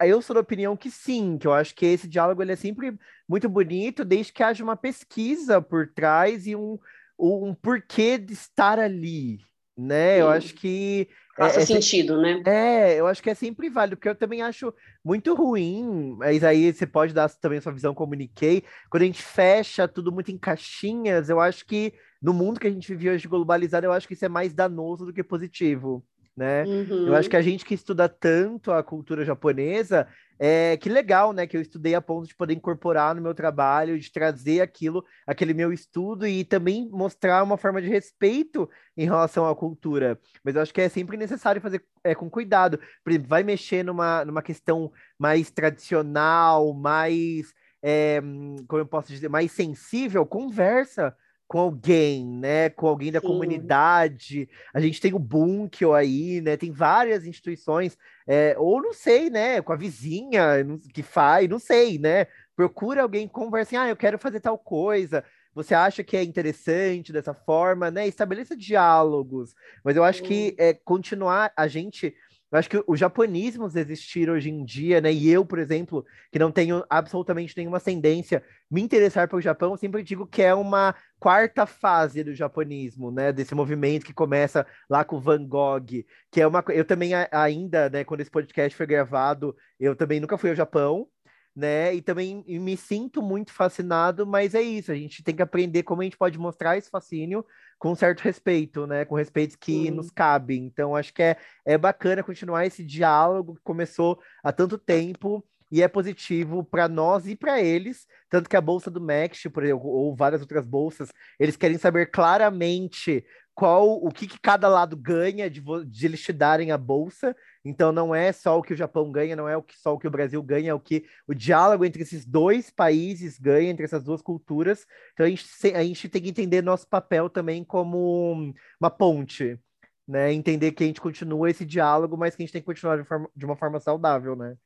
eu sou da opinião que sim, que eu acho que esse diálogo ele é sempre muito bonito, desde que haja uma pesquisa por trás e um, um porquê de estar ali, né? Sim. Eu acho que Faça é, é, sentido, né? É, eu acho que é sempre válido, porque eu também acho muito ruim, mas aí você pode dar também a sua visão comuniquei, quando a gente fecha tudo muito em caixinhas, eu acho que no mundo que a gente vive hoje globalizado, eu acho que isso é mais danoso do que positivo né? Uhum. Eu acho que a gente que estuda tanto a cultura japonesa, é que legal, né? Que eu estudei a ponto de poder incorporar no meu trabalho, de trazer aquilo, aquele meu estudo e também mostrar uma forma de respeito em relação à cultura. Mas eu acho que é sempre necessário fazer é, com cuidado. Por exemplo, vai mexer numa, numa questão mais tradicional, mais, é, como eu posso dizer, mais sensível, conversa com alguém, né? Com alguém da Sim. comunidade. A gente tem o Bunkyo aí, né? Tem várias instituições, é, ou não sei, né? Com a vizinha que faz, não sei, né? Procura alguém conversa assim, ah, eu quero fazer tal coisa. Você acha que é interessante dessa forma, né? Estabeleça diálogos. Mas eu acho Sim. que é, continuar a gente eu acho que os japonismos existir hoje em dia, né? E eu, por exemplo, que não tenho absolutamente nenhuma ascendência, me interessar pelo Japão, eu sempre digo que é uma quarta fase do japonismo, né? Desse movimento que começa lá com Van Gogh, que é uma. Eu também ainda, né? Quando esse podcast foi gravado, eu também nunca fui ao Japão, né? E também me sinto muito fascinado, mas é isso, a gente tem que aprender como a gente pode mostrar esse fascínio com certo respeito, né? Com respeito que nos cabe. Então, acho que é, é bacana continuar esse diálogo que começou há tanto tempo e é positivo para nós e para eles, tanto que a bolsa do Max, por exemplo, ou várias outras bolsas, eles querem saber claramente qual o que, que cada lado ganha de, de, eles te darem a bolsa. Então não é só o que o Japão ganha, não é o que, só o que o Brasil ganha, é o que o diálogo entre esses dois países ganha, entre essas duas culturas. Então a gente, a gente tem que entender nosso papel também como uma ponte, né? Entender que a gente continua esse diálogo, mas que a gente tem que continuar de, forma, de uma forma saudável, né?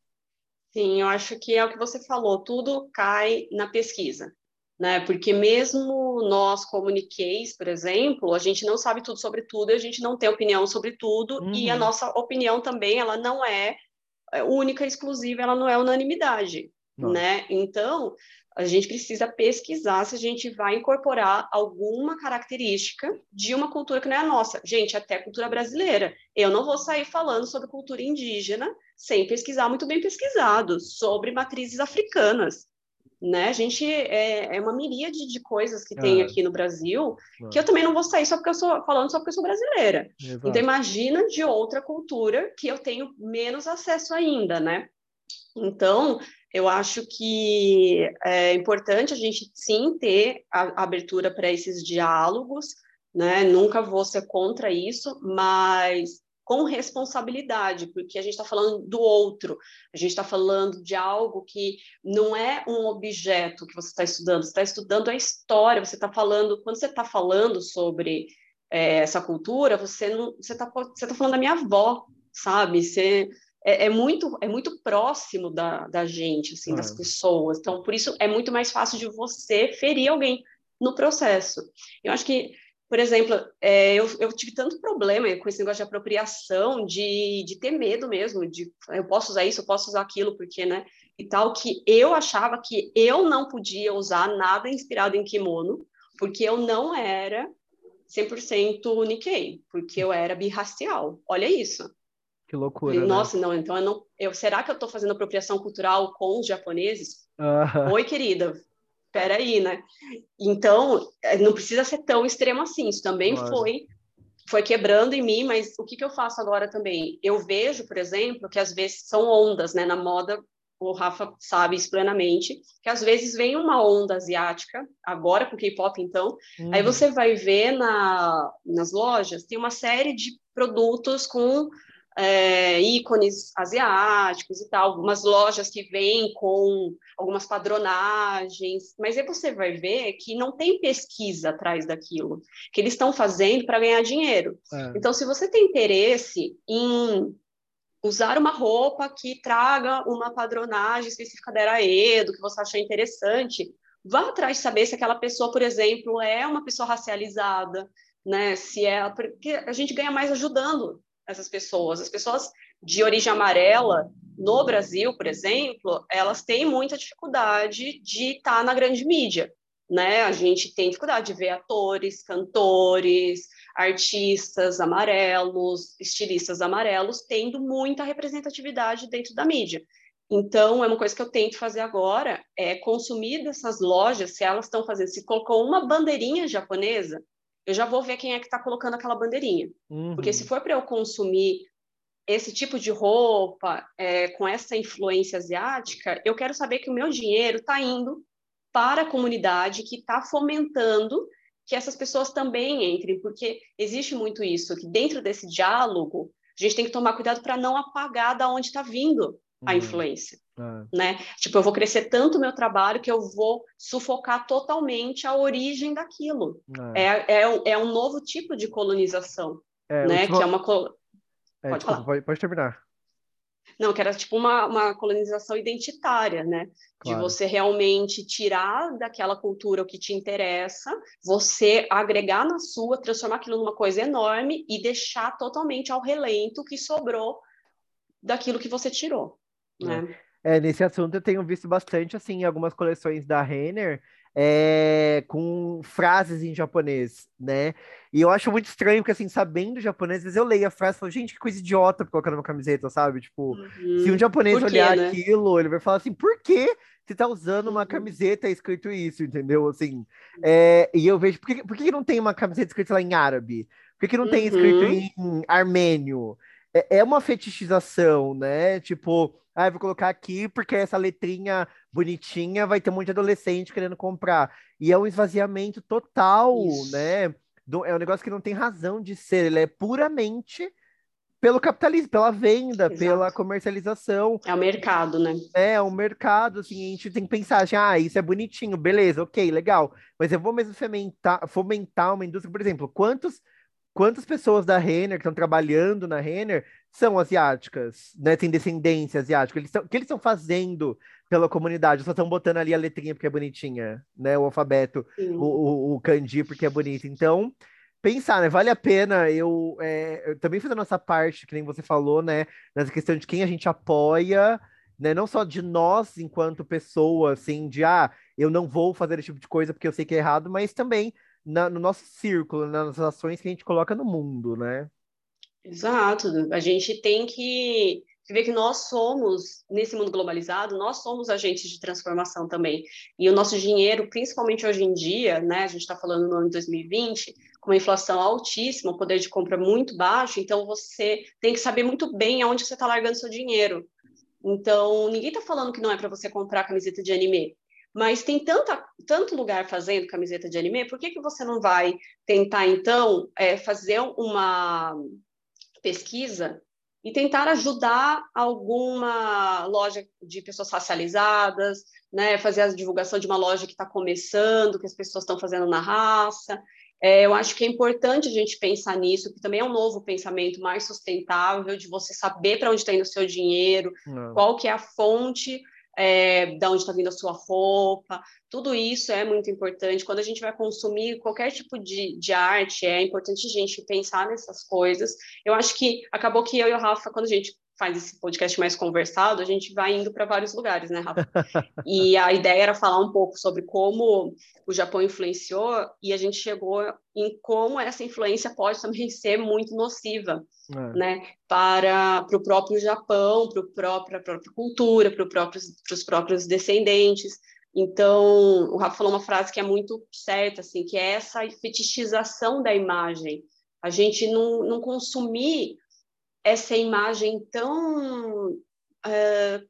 Sim, eu acho que é o que você falou, tudo cai na pesquisa né? Porque mesmo nós comuniqueis, por exemplo, a gente não sabe tudo sobre tudo, a gente não tem opinião sobre tudo uhum. e a uhum. nossa opinião também ela não é, é única, exclusiva, ela não é unanimidade, não. né? Então a gente precisa pesquisar se a gente vai incorporar alguma característica de uma cultura que não é a nossa. Gente, até cultura brasileira. Eu não vou sair falando sobre cultura indígena sem pesquisar muito bem pesquisado, sobre matrizes africanas né? A gente é, é uma miríade de coisas que tem aqui no Brasil, que eu também não vou sair só porque eu sou falando só porque eu sou brasileira. Exato. Então imagina de outra cultura que eu tenho menos acesso ainda, né? Então, eu acho que é importante a gente sim ter a abertura para esses diálogos, né? Nunca vou ser contra isso, mas com responsabilidade, porque a gente está falando do outro, a gente está falando de algo que não é um objeto que você está estudando, você está estudando a história, você está falando, quando você está falando sobre é, essa cultura, você não, você está você tá falando da minha avó, sabe? Você é, é, muito é muito próximo da, da gente, assim, das pessoas. Então, por isso é muito mais fácil de você ferir alguém no processo. Eu acho que, por exemplo, é, eu, eu tive tanto problema com esse negócio de apropriação, de, de ter medo mesmo, de eu posso usar isso, eu posso usar aquilo, porque, né? E tal, que eu achava que eu não podia usar nada inspirado em kimono, porque eu não era 100% Nikkei, porque eu era birracial. Olha isso. Que loucura. Né? Nossa, né? não, então eu não. Eu, será que eu estou fazendo apropriação cultural com os japoneses? Uh -huh. Oi, querida. Peraí, né? Então, é, não precisa ser tão extremo assim. Isso também Nossa. foi foi quebrando em mim, mas o que, que eu faço agora também? Eu vejo, por exemplo, que às vezes são ondas, né? Na moda, o Rafa sabe isso plenamente, que às vezes vem uma onda asiática, agora com K-pop então, hum. aí você vai ver na, nas lojas, tem uma série de produtos com é, ícones asiáticos e tal, algumas lojas que vêm com algumas padronagens, mas aí você vai ver que não tem pesquisa atrás daquilo, que eles estão fazendo para ganhar dinheiro. É. Então, se você tem interesse em usar uma roupa que traga uma padronagem específica da era Edo, que você achar interessante, vá atrás de saber se aquela pessoa, por exemplo, é uma pessoa racializada, né? Se é porque a gente ganha mais ajudando essas pessoas. As pessoas de origem amarela no Brasil, por exemplo, elas têm muita dificuldade de estar tá na grande mídia, né? A gente tem dificuldade de ver atores, cantores, artistas amarelos, estilistas amarelos tendo muita representatividade dentro da mídia. Então, é uma coisa que eu tento fazer agora, é consumir dessas lojas, se elas estão fazendo, se colocou uma bandeirinha japonesa, eu já vou ver quem é que está colocando aquela bandeirinha. Uhum. Porque se for para eu consumir esse tipo de roupa é, com essa influência asiática, eu quero saber que o meu dinheiro está indo para a comunidade que está fomentando que essas pessoas também entrem, porque existe muito isso, que dentro desse diálogo, a gente tem que tomar cuidado para não apagar da onde está vindo a uhum. influência, é. né? Tipo, eu vou crescer tanto o meu trabalho que eu vou sufocar totalmente a origem daquilo. É, é, é, é um novo tipo de colonização, é, né? Que é uma... Col... É, pode, desculpa, pode, pode terminar. Não, que era tipo uma, uma colonização identitária, né? Claro. De você realmente tirar daquela cultura o que te interessa, você agregar na sua, transformar aquilo numa coisa enorme e deixar totalmente ao relento o que sobrou daquilo que você tirou. Né? É, nesse assunto eu tenho visto bastante, assim, algumas coleções da Renner é, com frases em japonês, né? E eu acho muito estranho, porque, assim, sabendo japonês, às vezes eu leio a frase e falo, gente, que coisa idiota pra colocar numa camiseta, sabe? Tipo, uhum. se um japonês quê, olhar né? aquilo, ele vai falar assim, por que você tá usando uma uhum. camiseta escrito isso, entendeu? Assim, é, e eu vejo, por que, por que não tem uma camiseta escrita lá em árabe? Por que não tem escrito uhum. em armênio? É, é uma fetichização, né? Tipo, ah, vou colocar aqui porque essa letrinha bonitinha vai ter um monte de adolescente querendo comprar. E é um esvaziamento total, Isso. né? Do, é um negócio que não tem razão de ser, ele é puramente pelo capitalismo, pela venda, Exato. pela comercialização. É o mercado, né? É, é o mercado, assim, a gente tem que pensar, assim, ah, isso é bonitinho, beleza, ok, legal, mas eu vou mesmo fomentar, fomentar uma indústria, por exemplo, quantos quantas pessoas da Renner que estão trabalhando na Renner são asiáticas, né? Tem descendência asiática. Eles tão, o que eles estão fazendo pela comunidade? Só estão botando ali a letrinha porque é bonitinha, né? O alfabeto, o, o, o, kanji porque é bonito. Então, pensar, né? Vale a pena eu, é, eu também fazer a nossa parte, que nem você falou, né? Nessa questão de quem a gente apoia, né? Não só de nós enquanto pessoa, assim, de ah, eu não vou fazer esse tipo de coisa porque eu sei que é errado, mas também na, no nosso círculo, nas ações que a gente coloca no mundo, né? Exato. A gente tem que vê que nós somos, nesse mundo globalizado, nós somos agentes de transformação também. E o nosso dinheiro, principalmente hoje em dia, né, a gente está falando no ano de 2020, com uma inflação altíssima, o poder de compra muito baixo, então você tem que saber muito bem aonde você está largando seu dinheiro. Então, ninguém está falando que não é para você comprar camiseta de anime, mas tem tanta, tanto lugar fazendo camiseta de anime, por que, que você não vai tentar, então, é, fazer uma pesquisa e tentar ajudar alguma loja de pessoas racializadas, né, fazer a divulgação de uma loja que está começando, que as pessoas estão fazendo na raça. É, eu acho que é importante a gente pensar nisso, que também é um novo pensamento mais sustentável, de você saber para onde está indo o seu dinheiro, Não. qual que é a fonte é, da onde está vindo a sua roupa, tudo isso é muito importante. Quando a gente vai consumir qualquer tipo de, de arte, é importante a gente pensar nessas coisas. Eu acho que acabou que eu e o Rafa, quando a gente faz esse podcast mais conversado, a gente vai indo para vários lugares, né, Rafa? e a ideia era falar um pouco sobre como o Japão influenciou e a gente chegou em como essa influência pode também ser muito nociva, é. né, para, para o próprio Japão, para própria, a própria cultura, para próprios, os próprios descendentes. Então, o Rafa falou uma frase que é muito certa, assim, que é essa fetichização da imagem. A gente não, não consumir essa imagem tão uh,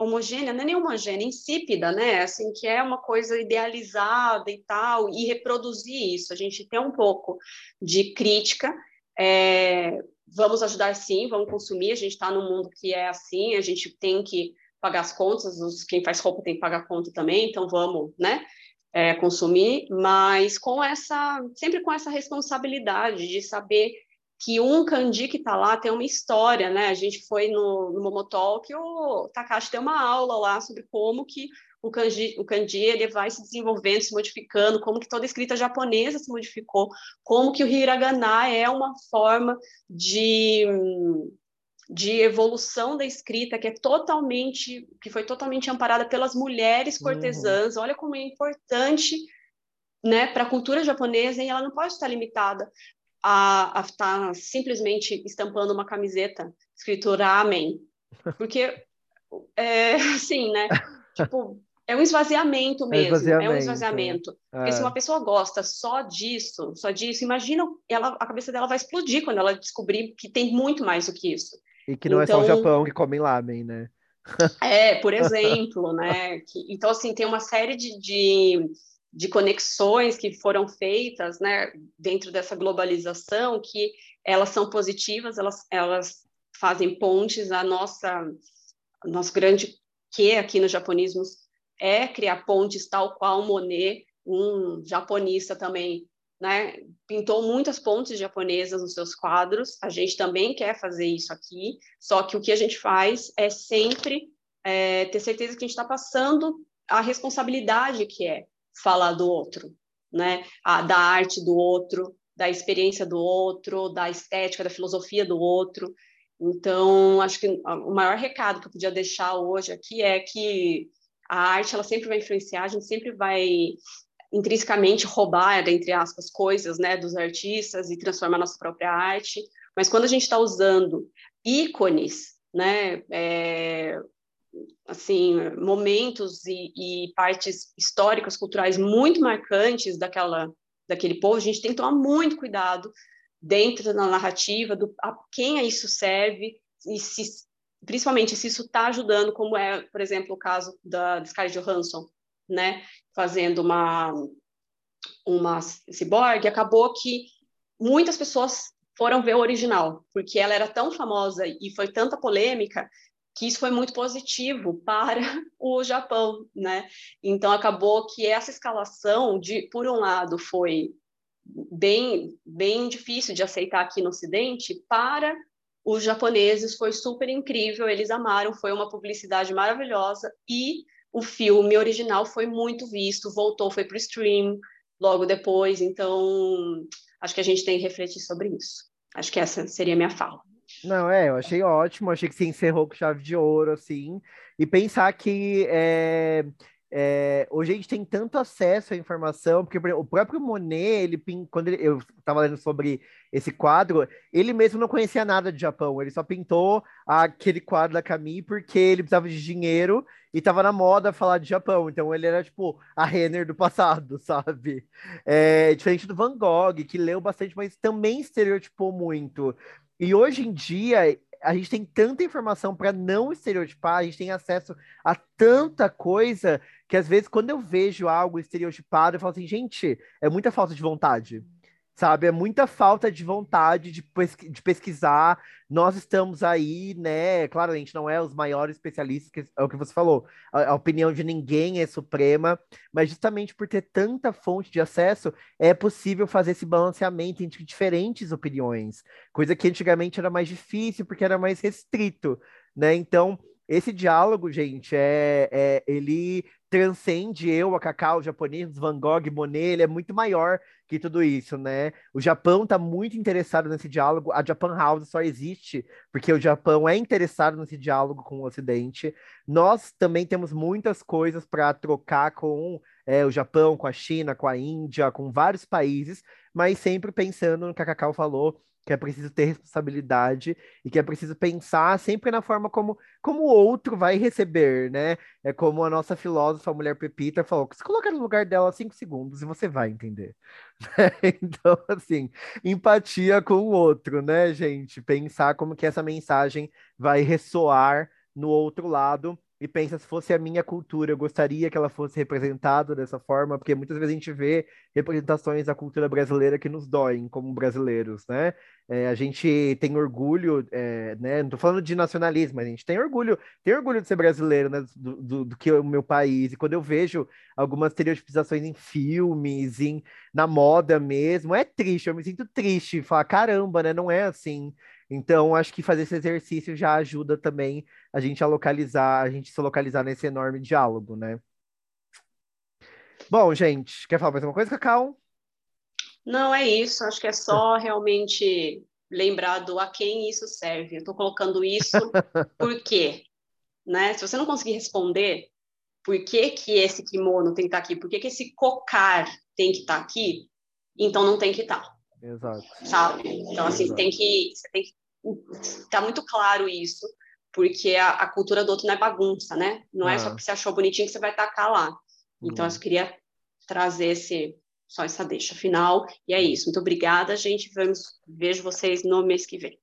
homogênea, não é nem homogênea, insípida, né? Assim, que é uma coisa idealizada e tal, e reproduzir isso. A gente tem um pouco de crítica. É, vamos ajudar sim, vamos consumir. A gente está num mundo que é assim, a gente tem que pagar as contas, os, quem faz roupa tem que pagar conta também, então vamos, né? É, consumir, mas com essa, sempre com essa responsabilidade de saber que um kanji que está lá tem uma história, né? A gente foi no, no Momotalk o Takashi tem uma aula lá sobre como que o kanji, o kanji ele vai se desenvolvendo, se modificando, como que toda a escrita japonesa se modificou, como que o hiragana é uma forma de de evolução da escrita que é totalmente que foi totalmente amparada pelas mulheres uhum. cortesãs. Uhum. Olha como é importante né, para a cultura japonesa e ela não pode estar limitada a estar tá simplesmente estampando uma camiseta escrito Ramen, porque é assim, né? Tipo, é um esvaziamento é mesmo, é, esvaziamento. é um esvaziamento. É. Porque se uma pessoa gosta só disso, só disso, imagina, ela, a cabeça dela vai explodir quando ela descobrir que tem muito mais do que isso. E que não então, é só o então Japão que come lamen, né? é, por exemplo, né? Que, então, assim, tem uma série de, de de conexões que foram feitas né, dentro dessa globalização, que elas são positivas, elas, elas fazem pontes. A nossa, nosso grande que aqui no japonismo é criar pontes, tal qual Monet, um japonista também, né, pintou muitas pontes japonesas nos seus quadros. A gente também quer fazer isso aqui, só que o que a gente faz é sempre é, ter certeza que a gente está passando a responsabilidade que é falar do outro, né? A, da arte do outro, da experiência do outro, da estética, da filosofia do outro. Então, acho que o maior recado que eu podia deixar hoje aqui é que a arte ela sempre vai influenciar, a gente sempre vai intrinsecamente roubar, entre aspas, coisas né, dos artistas e transformar nossa própria arte. Mas quando a gente está usando ícones, né, é, assim momentos e, e, partes históricas, culturais muito marcantes daquela daquele povo, a gente tem que tomar muito cuidado dentro da narrativa do a quem isso serve e se principalmente se isso está ajudando, como é, por exemplo, o caso da, Sky Johansson, né, fazendo uma uma cyborg, acabou que muitas pessoas foram ver o original, porque ela era tão famosa e foi tanta polêmica que isso foi muito positivo para o Japão, né? Então acabou que essa escalação de, por um lado, foi bem bem difícil de aceitar aqui no Ocidente, para os japoneses foi super incrível, eles amaram, foi uma publicidade maravilhosa e o filme original foi muito visto, voltou, foi para o stream logo depois, então acho que a gente tem que refletir sobre isso. Acho que essa seria a minha fala. Não, é, eu achei ótimo, achei que se encerrou com chave de ouro, assim, e pensar que é, é, hoje a gente tem tanto acesso à informação, porque o próprio Monet, ele, quando ele, eu estava lendo sobre esse quadro, ele mesmo não conhecia nada de Japão, ele só pintou aquele quadro da Camille porque ele precisava de dinheiro e estava na moda falar de Japão, então ele era tipo a Renner do passado, sabe? É, diferente do Van Gogh, que leu bastante, mas também estereotipou muito. E hoje em dia, a gente tem tanta informação para não estereotipar, a gente tem acesso a tanta coisa que às vezes quando eu vejo algo estereotipado, eu falo assim, gente, é muita falta de vontade sabe? É muita falta de vontade de, pesqu de pesquisar. Nós estamos aí, né? Claro, a gente não é os maiores especialistas, que é o que você falou. A, a, opinião de ninguém é suprema, mas justamente por ter tanta fonte de acesso, é possível fazer esse balanceamento entre diferentes opiniões, coisa que antigamente era mais difícil porque era mais restrito, né? Então, esse diálogo, gente, é, é ele transcende eu, a Cacau, japonês, Van Gogh, Monet, ele é muito maior que tudo isso, né? O Japão está muito interessado nesse diálogo, a Japan House só existe porque o Japão é interessado nesse diálogo com o Ocidente. Nós também temos muitas coisas para trocar com é, o Japão, com a China, com a Índia, com vários países, mas sempre pensando no que a Cacau falou, que é preciso ter responsabilidade e que é preciso pensar sempre na forma como, como o outro vai receber, né? É como a nossa filósofa, a mulher Pepita, falou: se coloca no lugar dela cinco segundos e você vai entender. então, assim, empatia com o outro, né, gente? Pensar como que essa mensagem vai ressoar no outro lado e pensa se fosse a minha cultura, eu gostaria que ela fosse representada dessa forma, porque muitas vezes a gente vê representações da cultura brasileira que nos doem como brasileiros, né? É, a gente tem orgulho, é, né? Não tô falando de nacionalismo, mas a gente tem orgulho, tem orgulho de ser brasileiro, né? Do, do, do que o meu país. E quando eu vejo algumas estereotipizações em filmes, em, na moda mesmo, é triste, eu me sinto triste, falar, caramba, né? Não é assim. Então, acho que fazer esse exercício já ajuda também a gente a localizar, a gente se localizar nesse enorme diálogo, né? Bom, gente, quer falar mais alguma coisa, Cacau? Não, é isso. Acho que é só realmente lembrar do a quem isso serve. Eu estou colocando isso por quê? Né? Se você não conseguir responder por que, que esse kimono tem que estar tá aqui, por que, que esse cocar tem que estar tá aqui, então não tem que estar. Tá. Exato. Sabe? Então, assim, Exato. tem que, você tem que tá muito claro isso, porque a, a, cultura do outro não é bagunça, né? Não é só porque você achou bonitinho que você vai tacar lá. Então, eu queria trazer esse, só essa deixa final. E é isso. Muito obrigada, gente. Vamos, vejo vocês no mês que vem.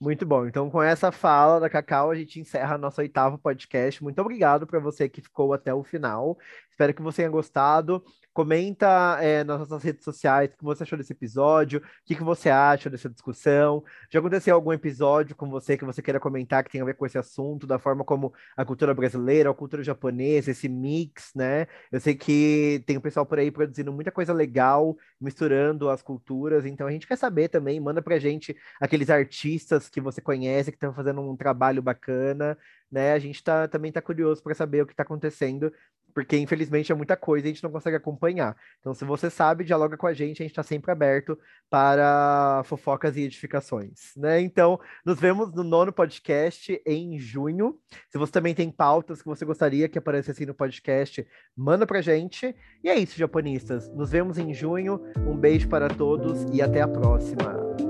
Muito bom. Então, com essa fala da Cacau, a gente encerra nosso oitavo podcast. Muito obrigado para você que ficou até o final. Espero que você tenha gostado. Comenta é, nas nossas redes sociais o que você achou desse episódio, o que, que você acha dessa discussão. Já aconteceu algum episódio com você que você queira comentar que tem a ver com esse assunto, da forma como a cultura brasileira, a cultura japonesa, esse mix, né? Eu sei que tem o pessoal por aí produzindo muita coisa legal, misturando as culturas, então a gente quer saber também, manda pra gente aqueles artistas que você conhece, que estão fazendo um trabalho bacana, né? A gente tá, também está curioso para saber o que está acontecendo porque infelizmente é muita coisa e a gente não consegue acompanhar. Então, se você sabe, dialoga com a gente, a gente está sempre aberto para fofocas e edificações, né? Então, nos vemos no nono podcast em junho. Se você também tem pautas que você gostaria que aparecessem no podcast, manda pra gente. E é isso, japonistas. Nos vemos em junho. Um beijo para todos e até a próxima.